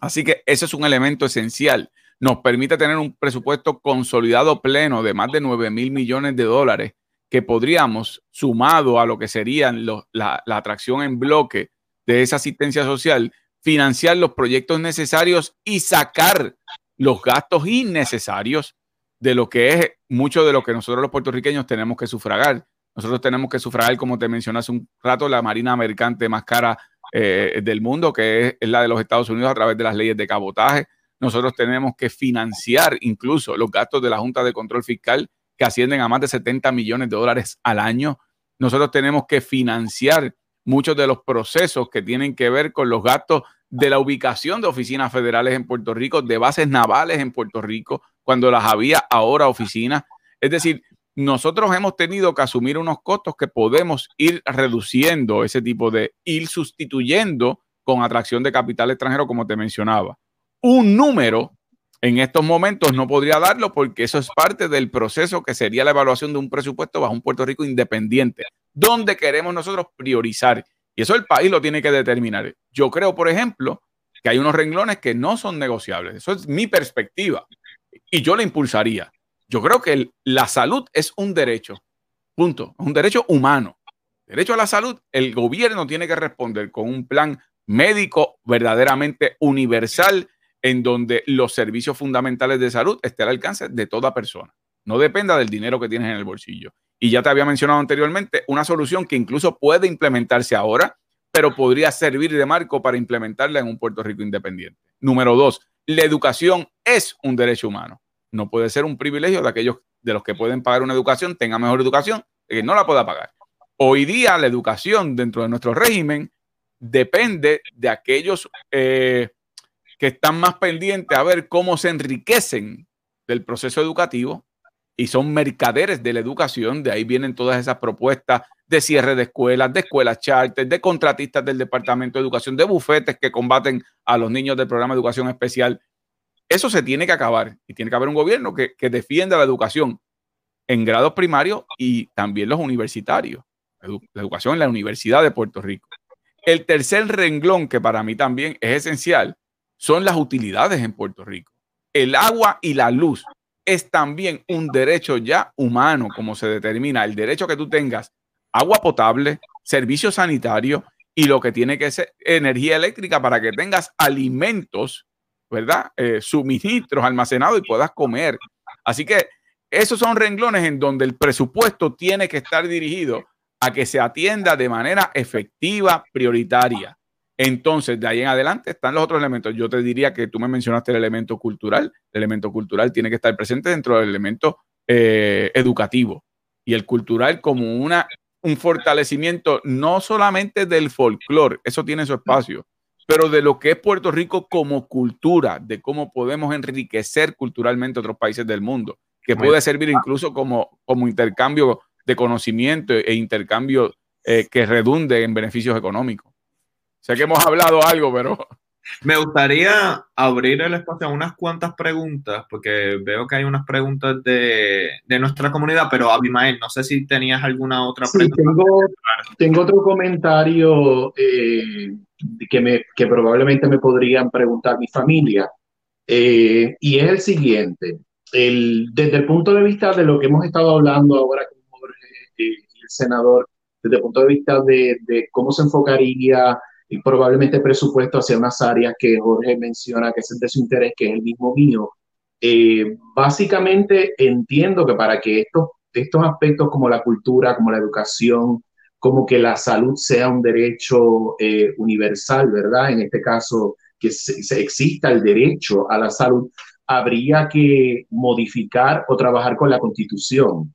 Así que ese es un elemento esencial. Nos permite tener un presupuesto consolidado pleno de más de 9 mil millones de dólares que podríamos, sumado a lo que serían la, la atracción en bloque de esa asistencia social, financiar los proyectos necesarios y sacar los gastos innecesarios de lo que es mucho de lo que nosotros los puertorriqueños tenemos que sufragar. Nosotros tenemos que sufragar, como te mencioné hace un rato, la marina mercante más cara eh, del mundo, que es, la de los Estados Unidos a través de las leyes de cabotaje. Nosotros tenemos que financiar incluso los gastos de la Junta de Control Fiscal, que ascienden a más de 70 millones de dólares al año. Nosotros tenemos que financiar muchos de los procesos que tienen que ver con los gastos de la ubicación de oficinas federales en Puerto Rico, de bases navales en Puerto Rico, cuando las había ahora oficinas. Es decir, nosotros hemos tenido que asumir unos costos que podemos ir reduciendo ese tipo de, ir sustituyendo con atracción de capital extranjero, como te mencionaba. Un número en estos momentos no podría darlo porque eso es parte del proceso que sería la evaluación de un presupuesto bajo un Puerto Rico independiente dónde queremos nosotros priorizar. Y eso el país lo tiene que determinar. Yo creo, por ejemplo, que hay unos renglones que no son negociables. Eso es mi perspectiva. Y yo la impulsaría. Yo creo que la salud es un derecho. Punto. Es un derecho humano. Derecho a la salud, el gobierno tiene que responder con un plan médico verdaderamente universal en donde los servicios fundamentales de salud estén al alcance de toda persona. No dependa del dinero que tienes en el bolsillo. Y ya te había mencionado anteriormente, una solución que incluso puede implementarse ahora, pero podría servir de marco para implementarla en un Puerto Rico independiente. Número dos, la educación es un derecho humano. No puede ser un privilegio de aquellos de los que pueden pagar una educación, tengan mejor educación, que no la pueda pagar. Hoy día la educación dentro de nuestro régimen depende de aquellos eh, que están más pendientes a ver cómo se enriquecen del proceso educativo y son mercaderes de la educación. De ahí vienen todas esas propuestas de cierre de escuelas, de escuelas charter, de contratistas del Departamento de Educación, de bufetes que combaten a los niños del programa de educación especial. Eso se tiene que acabar y tiene que haber un gobierno que, que defienda la educación en grados primarios y también los universitarios, la educación en la Universidad de Puerto Rico. El tercer renglón que para mí también es esencial son las utilidades en Puerto Rico. El agua y la luz es también un derecho ya humano, como se determina, el derecho que tú tengas agua potable, servicio sanitario y lo que tiene que ser energía eléctrica para que tengas alimentos, ¿verdad? Eh, suministros almacenados y puedas comer. Así que esos son renglones en donde el presupuesto tiene que estar dirigido a que se atienda de manera efectiva, prioritaria. Entonces, de ahí en adelante están los otros elementos. Yo te diría que tú me mencionaste el elemento cultural. El elemento cultural tiene que estar presente dentro del elemento eh, educativo. Y el cultural como una, un fortalecimiento no solamente del folclore, eso tiene su espacio, pero de lo que es Puerto Rico como cultura, de cómo podemos enriquecer culturalmente otros países del mundo, que puede servir incluso como, como intercambio de conocimiento e intercambio eh, que redunde en beneficios económicos. Sé que hemos hablado algo, pero... Me gustaría abrir el espacio a unas cuantas preguntas, porque veo que hay unas preguntas de, nuestra comunidad, pero Abimael, no sé si tenías alguna otra pregunta. Tengo, tengo otro comentario eh, que, me, que probablemente me podrían preguntar mi familia, eh, y es el siguiente. El, desde el punto de vista de lo que hemos estado hablando ahora con eh, el senador, desde el punto de vista de, de cómo se enfocaría y probablemente presupuesto hacia unas áreas que Jorge menciona que es de su interés, que es el mismo mío. Eh, básicamente entiendo que para que estos, estos aspectos como la cultura, como la educación, como que la salud sea un derecho eh, universal, ¿verdad? En este caso, que se, exista el derecho a la salud, habría que modificar o trabajar con la constitución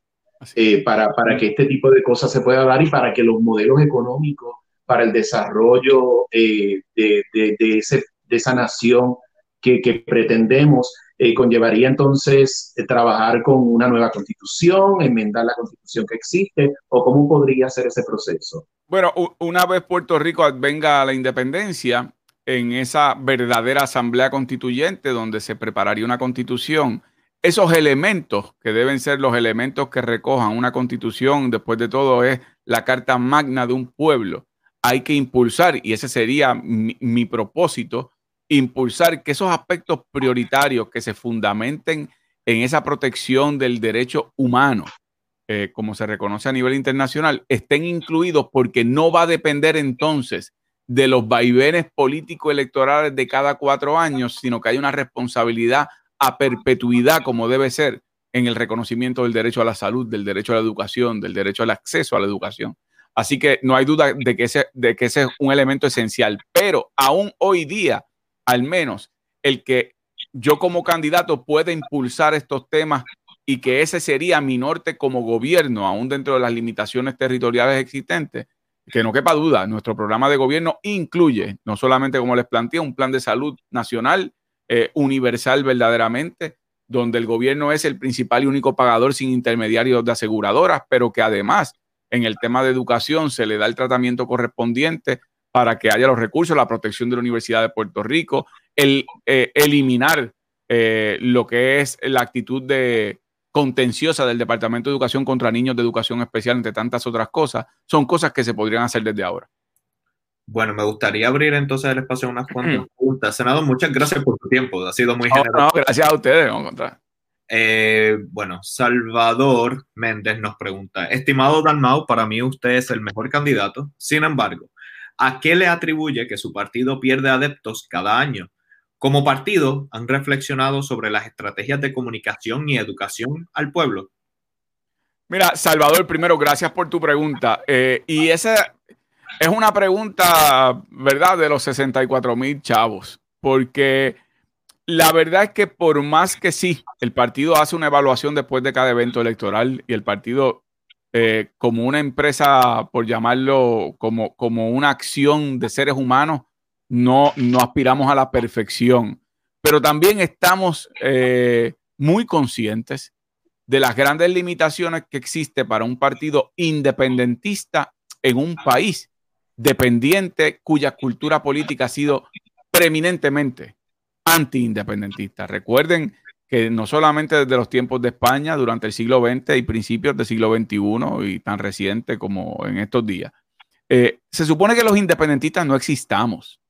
eh, para, para que este tipo de cosas se pueda dar y para que los modelos económicos para el desarrollo eh, de, de, esa nación que, pretendemos, eh, conllevaría entonces eh, trabajar con una nueva constitución, enmendar la constitución que existe, o cómo podría ser ese proceso. Bueno, una vez Puerto Rico venga a la independencia, en esa verdadera asamblea constituyente donde se prepararía una constitución, esos elementos que deben ser los elementos que recojan una constitución, después de todo es la carta magna de un pueblo hay que impulsar, y ese sería mi, propósito, impulsar que esos aspectos prioritarios que se fundamenten en esa protección del derecho humano, eh, como se reconoce a nivel internacional, estén incluidos porque no va a depender entonces de los vaivenes político-electorales de cada cuatro años, sino que hay una responsabilidad a perpetuidad como debe ser en el reconocimiento del derecho a la salud, del derecho a la educación, del derecho al acceso a la educación. Así que no hay duda de que, ese, de que ese es un elemento esencial. Pero aún hoy día, al menos, el que yo como candidato pueda impulsar estos temas y que ese sería mi norte como gobierno, aún dentro de las limitaciones territoriales existentes, que no quepa duda, nuestro programa de gobierno incluye, no solamente como les planteé, un plan de salud nacional, eh, universal verdaderamente, donde el gobierno es el principal y único pagador sin intermediarios de aseguradoras, pero que además en el tema de educación se le da el tratamiento correspondiente para que haya los recursos, la protección de la Universidad de Puerto Rico, el eh, eliminar eh, lo que es la actitud de contenciosa del Departamento de Educación contra niños de educación especial, entre tantas otras cosas, son cosas que se podrían hacer desde ahora. Bueno, me gustaría abrir entonces el espacio a unas cuantas preguntas. Senador, muchas gracias por tu tiempo, ha sido muy generoso. gracias a ustedes, vamos a encontrar. Eh, bueno, Salvador Méndez nos pregunta, estimado Dalmau, para mí usted es el mejor candidato. Sin embargo, ¿a qué le atribuye que su partido pierde adeptos cada año? Como partido, ¿han reflexionado sobre las estrategias de comunicación y educación al pueblo? Mira, Salvador, primero, gracias por tu pregunta. Eh, y esa es una pregunta, ¿verdad?, de los 64 mil chavos, porque la verdad es que por más que sí, el partido hace una evaluación después de cada evento electoral y el partido, eh, como una empresa, por llamarlo, como, como una acción de seres humanos, no, no aspiramos a la perfección. Pero también estamos eh, muy conscientes de las grandes limitaciones que existe para un partido independentista en un país dependiente cuya cultura política ha sido preeminentemente anti-independentista. Recuerden que no solamente desde los tiempos de España, durante el siglo XX y principios del siglo XXI y tan reciente como en estos días, eh, se supone que los independentistas no existamos.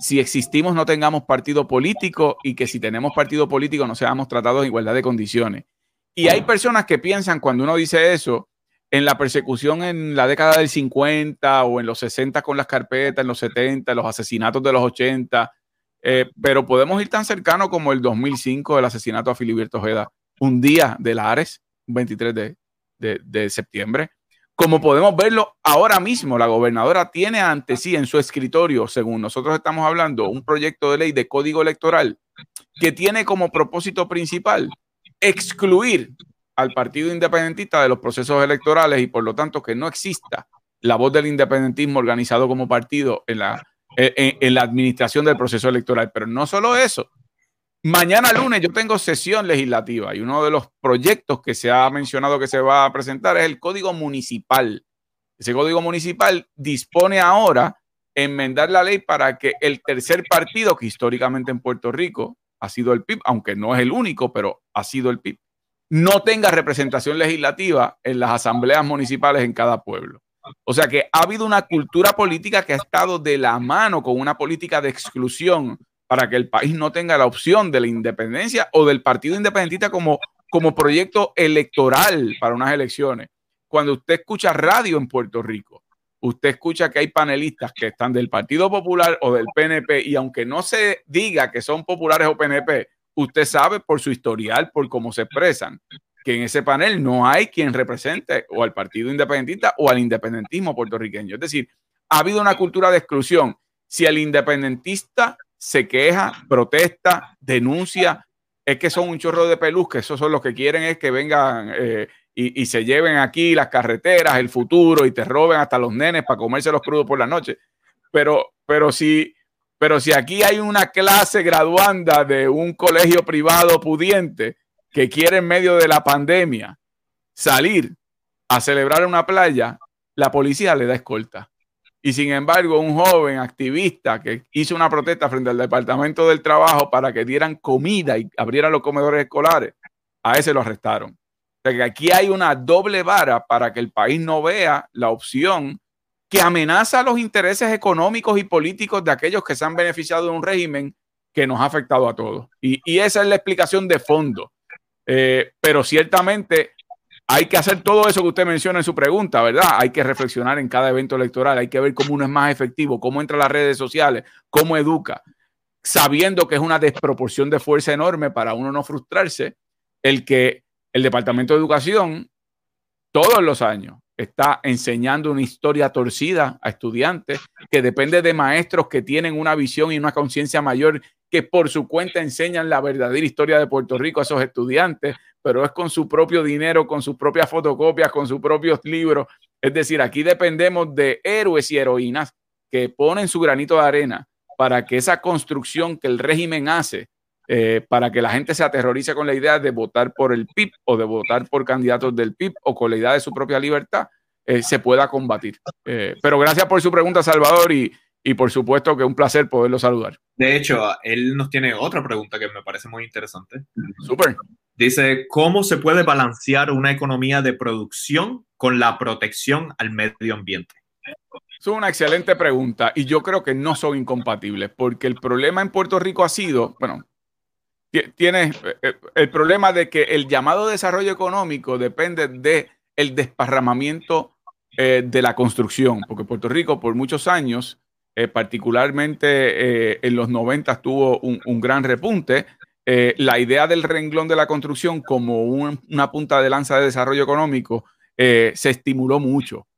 Si existimos, no tengamos partido político y que si tenemos partido político no seamos tratados en igualdad de condiciones. Y hay personas que piensan cuando uno dice eso, en la persecución en la década del 50 o en los 60 con las carpetas, en los 70, los asesinatos de los 80, eh, pero podemos ir tan cercano como el 2005 del asesinato a Filiberto Ojeda, un día de la Ares, 23 de, de, septiembre. Como podemos verlo ahora mismo, la gobernadora tiene ante sí en su escritorio, según nosotros estamos hablando, un proyecto de ley de código electoral que tiene como propósito principal excluir al partido independentista de los procesos electorales y por lo tanto que no exista la voz del independentismo organizado como partido en la en, la administración del proceso electoral. Pero no solo eso. Mañana lunes yo tengo sesión legislativa y uno de los proyectos que se ha mencionado que se va a presentar es el Código Municipal. Ese Código Municipal dispone ahora enmendar la ley para que el tercer partido, que históricamente en Puerto Rico ha sido el PIB, aunque no es el único, pero ha sido el PIB, no tenga representación legislativa en las asambleas municipales en cada pueblo. O sea que ha habido una cultura política que ha estado de la mano con una política de exclusión para que el país no tenga la opción de la independencia o del partido independentista como, como proyecto electoral para unas elecciones. Cuando usted escucha radio en Puerto Rico, usted escucha que hay panelistas que están del Partido Popular o del PNP y aunque no se diga que son populares o PNP, usted sabe por su historial, por cómo se expresan, que en ese panel no hay quien represente o al Partido Independentista o al independentismo puertorriqueño. Es decir, ha habido una cultura de exclusión. Si el independentista se queja, protesta, denuncia, es que son un chorro de peluz, que esos son los que quieren es que vengan eh, y, se lleven aquí las carreteras, el futuro y te roben hasta los nenes para comerse los crudos por la noche. Pero, pero si pero si aquí hay una clase graduanda de un colegio privado pudiente que quiere en medio de la pandemia salir a celebrar en una playa, la policía le da escolta. Y sin embargo, un joven activista que hizo una protesta frente al Departamento del Trabajo para que dieran comida y abrieran los comedores escolares, a ese lo arrestaron. O sea que aquí hay una doble vara para que el país no vea la opción que amenaza los intereses económicos y políticos de aquellos que se han beneficiado de un régimen que nos ha afectado a todos. Y, esa es la explicación de fondo. Eh, pero ciertamente hay que hacer todo eso que usted menciona en su pregunta, ¿verdad? Hay que reflexionar en cada evento electoral, hay que ver cómo uno es más efectivo, cómo entra a las redes sociales, cómo educa, sabiendo que es una desproporción de fuerza enorme para uno no frustrarse, el que el Departamento de Educación todos los años está enseñando una historia torcida a estudiantes, que depende de maestros que tienen una visión y una conciencia mayor, que por su cuenta enseñan la verdadera historia de Puerto Rico a esos estudiantes, pero es con su propio dinero, con sus propias fotocopias, con sus propios libros. Es decir, aquí dependemos de héroes y heroínas que ponen su granito de arena para que esa construcción que el régimen hace eh, para que la gente se aterrorice con la idea de votar por el PIB o de votar por candidatos del PIB o con la idea de su propia libertad, eh, se pueda combatir. Eh, pero gracias por su pregunta, Salvador, y, y por supuesto que un placer poderlo saludar. De hecho, él nos tiene otra pregunta que me parece muy interesante. Súper. Dice, ¿cómo se puede balancear una economía de producción con la protección al medio ambiente? Es una excelente pregunta y yo creo que no son incompatibles porque el problema en Puerto Rico ha sido, bueno, tiene eh, eh, el problema de que el llamado desarrollo económico depende de el desparramamiento eh, de la construcción, porque Puerto Rico por muchos años, particularmente en los 90 tuvo un, gran repunte. la idea del renglón de la construcción como una punta de lanza de desarrollo económico se estimuló mucho.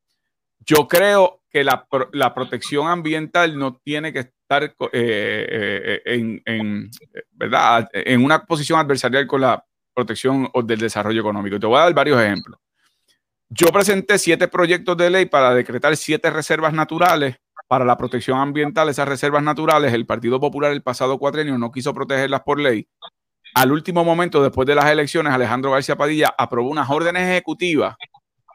Yo creo que la, la protección ambiental no tiene que estar eh, eh, en, en, ¿verdad? en una posición adversarial con la protección del desarrollo económico. Te voy a dar varios ejemplos. Yo presenté siete proyectos de ley para decretar siete reservas naturales para la protección ambiental. Esas reservas naturales, el Partido Popular el pasado cuatrenio no quiso protegerlas por ley. Al último momento, después de las elecciones, Alejandro García Padilla aprobó unas órdenes ejecutivas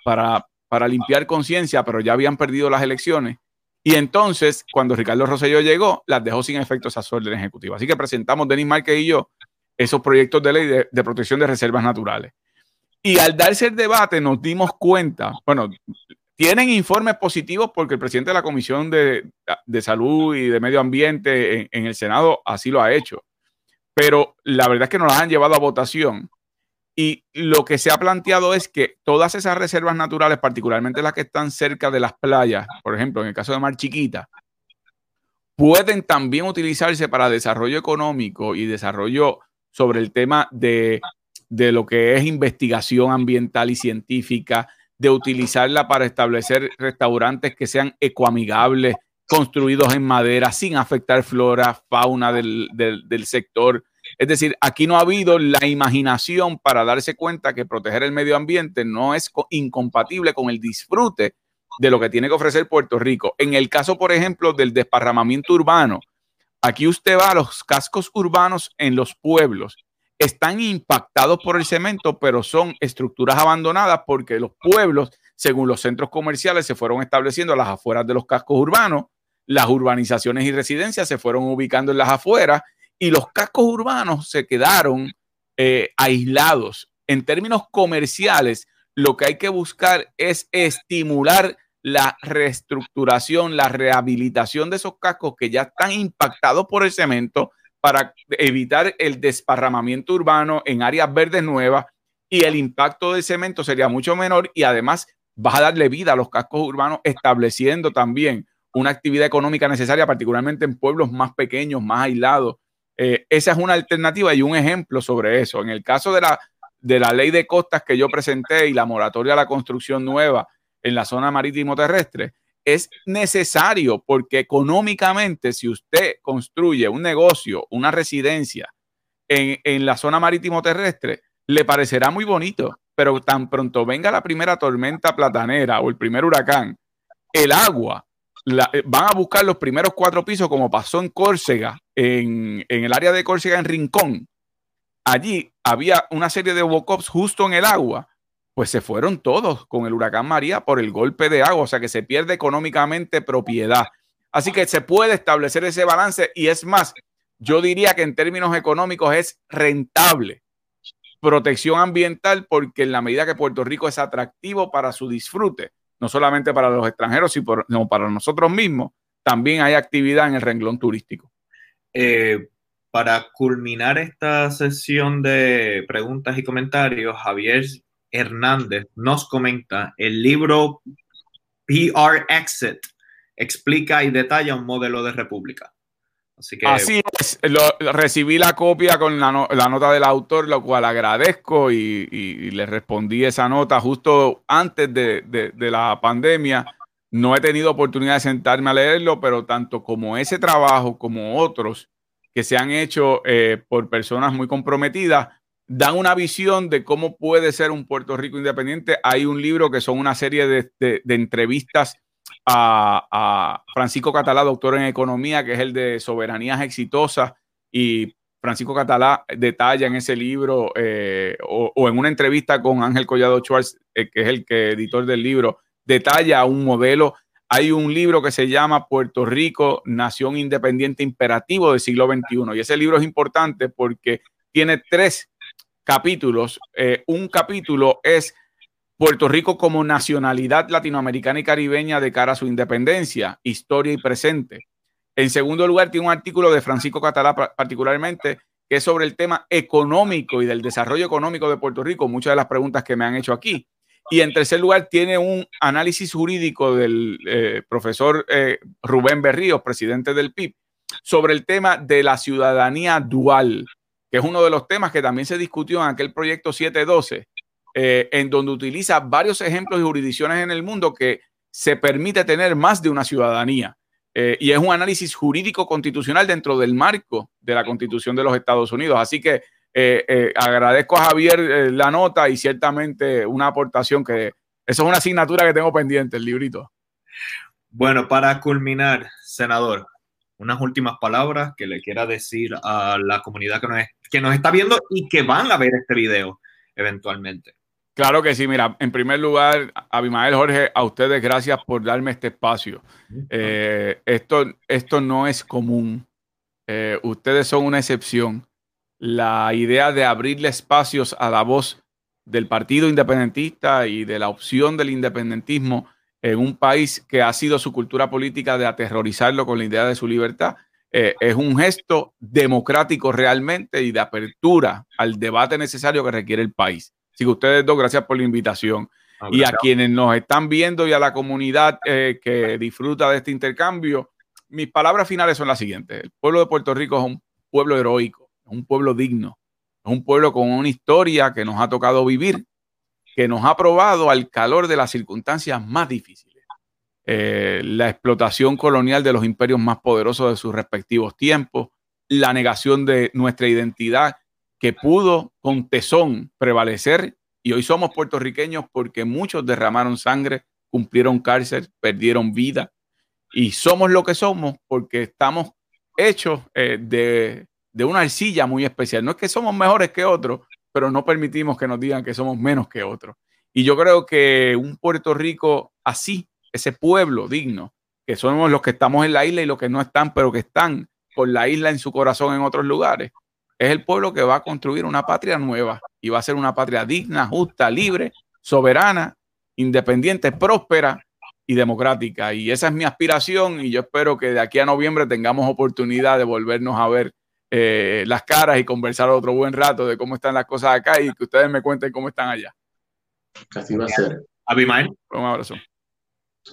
para, para limpiar conciencia, pero ya habían perdido las elecciones y entonces, cuando Ricardo Rosselló llegó, las dejó sin efecto esas órdenes ejecutivas. Así que presentamos, Denis Márquez y yo, esos proyectos de ley de, protección de reservas naturales. Y al darse el debate nos dimos cuenta, bueno, tienen informes positivos porque el presidente de la Comisión de, Salud y de Medio Ambiente en, en, el Senado así lo ha hecho. Pero la verdad es que nos las han llevado a votación y lo que se ha planteado es que todas esas reservas naturales, particularmente las que están cerca de las playas, por ejemplo, en el caso de Mar Chiquita, pueden también utilizarse para desarrollo económico y desarrollo sobre el tema de, de lo que es investigación ambiental y científica, de utilizarla para establecer restaurantes que sean ecoamigables, construidos en madera, sin afectar flora, fauna del, del, del sector es decir, aquí no ha habido la imaginación para darse cuenta que proteger el medio ambiente no es incompatible con el disfrute de lo que tiene que ofrecer Puerto Rico. En el caso, por ejemplo, del desparramamiento urbano, aquí usted va a los cascos urbanos en los pueblos. Están impactados por el cemento, pero son estructuras abandonadas porque los pueblos, según los centros comerciales, se fueron estableciendo a las afueras de los cascos urbanos las urbanizaciones y residencias se fueron ubicando en las afueras y los cascos urbanos se quedaron eh, aislados. En términos comerciales, lo que hay que buscar es estimular la reestructuración, la rehabilitación de esos cascos que ya están impactados por el cemento para evitar el desparramamiento urbano en áreas verdes nuevas y el impacto del cemento sería mucho menor y además vas a darle vida a los cascos urbanos estableciendo también una actividad económica necesaria, particularmente en pueblos más pequeños, más aislados. Eh, esa es una alternativa y un ejemplo sobre eso. En el caso de la, de la ley de costas que yo presenté y la moratoria a la construcción nueva en la zona marítimo terrestre, es necesario porque económicamente si usted construye un negocio, una residencia en, la zona marítimo terrestre, le parecerá muy bonito, pero tan pronto venga la primera tormenta platanera o el primer huracán, el agua, eh, van a buscar los primeros cuatro pisos como pasó en Córcega, en, el área de Córcega, en Rincón. Allí había una serie de wokops justo en el agua pues se fueron todos con el huracán María por el golpe de agua, o sea que se pierde económicamente propiedad. Así que se puede establecer ese balance y es más, yo diría que en términos económicos es rentable protección ambiental porque en la medida que Puerto Rico es atractivo para su disfrute, no solamente para los extranjeros, sino para nosotros mismos, también hay actividad en el renglón turístico. Eh, para culminar esta sesión de preguntas y comentarios, Javier Hernández nos comenta, el libro PR Exit explica y detalla un modelo de república. Así, que, Así es, recibí la copia con la, nota del autor, lo cual agradezco y, le respondí esa nota justo antes de, la pandemia. No he tenido oportunidad de sentarme a leerlo, pero tanto como ese trabajo como otros que se han hecho eh, por personas muy comprometidas, dan una visión de cómo puede ser un Puerto Rico independiente. Hay un libro que son una serie de, entrevistas a, Francisco Catalá, doctor en economía, que es el de Soberanías Exitosas, y Francisco Catalá detalla en ese libro eh, o, en una entrevista con Ángel Collado Schwartz, eh, que es el editor del libro, detalla un modelo. Hay un libro que se llama Puerto Rico, Nación Independiente Imperativo del siglo XXI. Y ese libro es importante porque tiene tres capítulos. Eh, un capítulo es Puerto Rico como nacionalidad latinoamericana y caribeña de cara a su independencia, historia y presente. En segundo lugar, tiene un artículo de Francisco Catalá particularmente que es sobre el tema económico y del desarrollo económico de Puerto Rico, muchas de las preguntas que me han hecho aquí. Y en tercer lugar, tiene un análisis jurídico del eh, profesor eh, Rubén Berríos, presidente del PIB, sobre el tema de la ciudadanía dual que es uno de los temas que también se discutió en aquel proyecto 712, eh, en donde utiliza varios ejemplos y jurisdicciones en el mundo que se permite tener más de una ciudadanía. Eh, y es un análisis jurídico constitucional dentro del marco de la Constitución de los Estados Unidos. Así que eh, agradezco a Javier la nota y ciertamente una aportación que eso es una asignatura que tengo pendiente, el librito. Bueno, para culminar, senador, unas últimas palabras que le quiera decir a la comunidad que nos, que nos está viendo y que van a ver este video eventualmente. Claro que sí, mira, en primer lugar, Abimael Jorge, a ustedes gracias por darme este espacio. Eh, esto, esto no es común. Eh, ustedes son una excepción. La idea de abrirle espacios a la voz del Partido Independentista y de la opción del independentismo en un país que ha sido su cultura política de aterrorizarlo con la idea de su libertad, eh, es un gesto democrático realmente y de apertura al debate necesario que requiere el país. Así que ustedes dos, gracias por la invitación. Ah, y a quienes nos están viendo y a la comunidad eh, que disfruta de este intercambio, mis palabras finales son las siguientes. El pueblo de Puerto Rico es un pueblo heroico, es un pueblo digno, es un pueblo con una historia que nos ha tocado vivir que nos ha probado al calor de las circunstancias más difíciles. Eh, la explotación colonial de los imperios más poderosos de sus respectivos tiempos, la negación de nuestra identidad que pudo con tesón prevalecer y hoy somos puertorriqueños porque muchos derramaron sangre, cumplieron cárcel, perdieron vida y somos lo que somos porque estamos hechos eh, de, de una arcilla muy especial. No es que somos mejores que otros, pero no permitimos que nos digan que somos menos que otros. Y yo creo que un Puerto Rico así, ese pueblo digno, que somos los que estamos en la isla y los que no están, pero que están con la isla en su corazón en otros lugares, es el pueblo que va a construir una patria nueva y va a ser una patria digna, justa, libre, soberana, independiente, próspera y democrática. Y esa es mi aspiración y yo espero que de aquí a noviembre tengamos oportunidad de volvernos a ver eh, las caras y conversar otro buen rato de cómo están las cosas acá y que ustedes me cuenten cómo están allá. Así va a ser. Abimael. Un abrazo.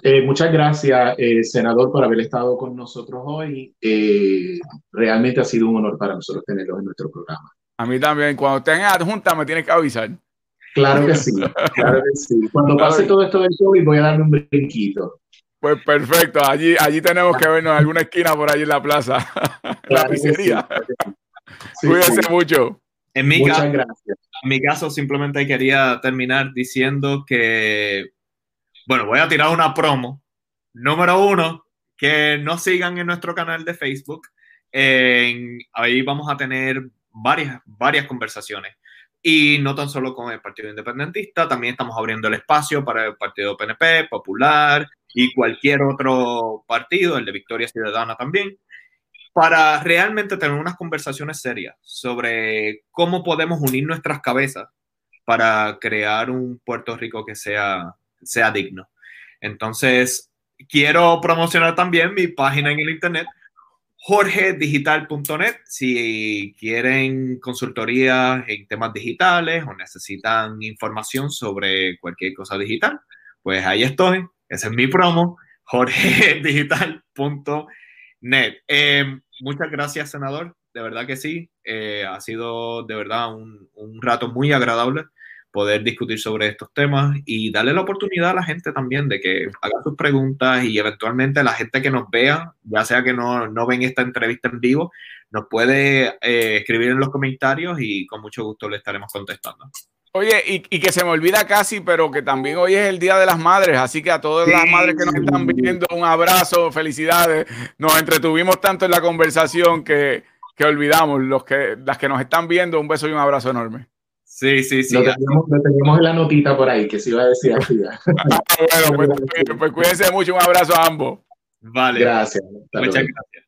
Eh, muchas gracias, eh, senador, por haber estado con nosotros hoy. Eh, realmente ha sido un honor para nosotros tenerlo en nuestro programa. A mí también. Cuando estén adjunta me tienes que avisar. Claro que sí, claro que sí. Cuando pase todo esto del COVID voy a darme un brinquito. Pues perfecto, allí, allí tenemos que vernos en alguna esquina por allí en la plaza, la pizzería. Sí, Cuídense mucho. En mi, Muchas caso, gracias. en mi caso, simplemente quería terminar diciendo que bueno, voy a tirar una promo. Número uno, que nos sigan en nuestro canal de Facebook. ahí vamos a tener varias, varias conversaciones. Y no tan solo con el Partido Independentista, también estamos abriendo el espacio para el Partido PNP, Popular y cualquier otro partido, el de Victoria Ciudadana también, para realmente tener unas conversaciones serias sobre cómo podemos unir nuestras cabezas para crear un Puerto Rico que sea sea digno. Entonces, quiero promocionar también mi página en el internet, jorgedigital.net. Si quieren consultoría en temas digitales o necesitan información sobre cualquier cosa digital, pues ahí estoy. Ese es mi promo, jorgedigital.net. Eh, muchas gracias, senador. De verdad que sí. Eh, ha sido de verdad un rato muy agradable poder discutir sobre estos temas y darle la oportunidad a la gente también de que haga sus preguntas y eventualmente la gente que nos vea, ya sea que no, no ven esta entrevista en vivo, nos puede eh, escribir en los comentarios y con mucho gusto le estaremos contestando. Oye, y, y, que se me olvida casi, pero que también hoy es el Día de las Madres, así que a todas las madres que nos están viendo, un abrazo, felicidades. Nos entretuvimos tanto en la conversación que, que olvidamos, los que, las que nos están viendo, un beso y un abrazo enorme. Sí, sí, sí. Lo teníamos, lo en la notita por ahí, que se iba a decir así. bueno, pues, pues, cuídense mucho. Un abrazo a ambos. Vale. Gracias. Muchas gracias.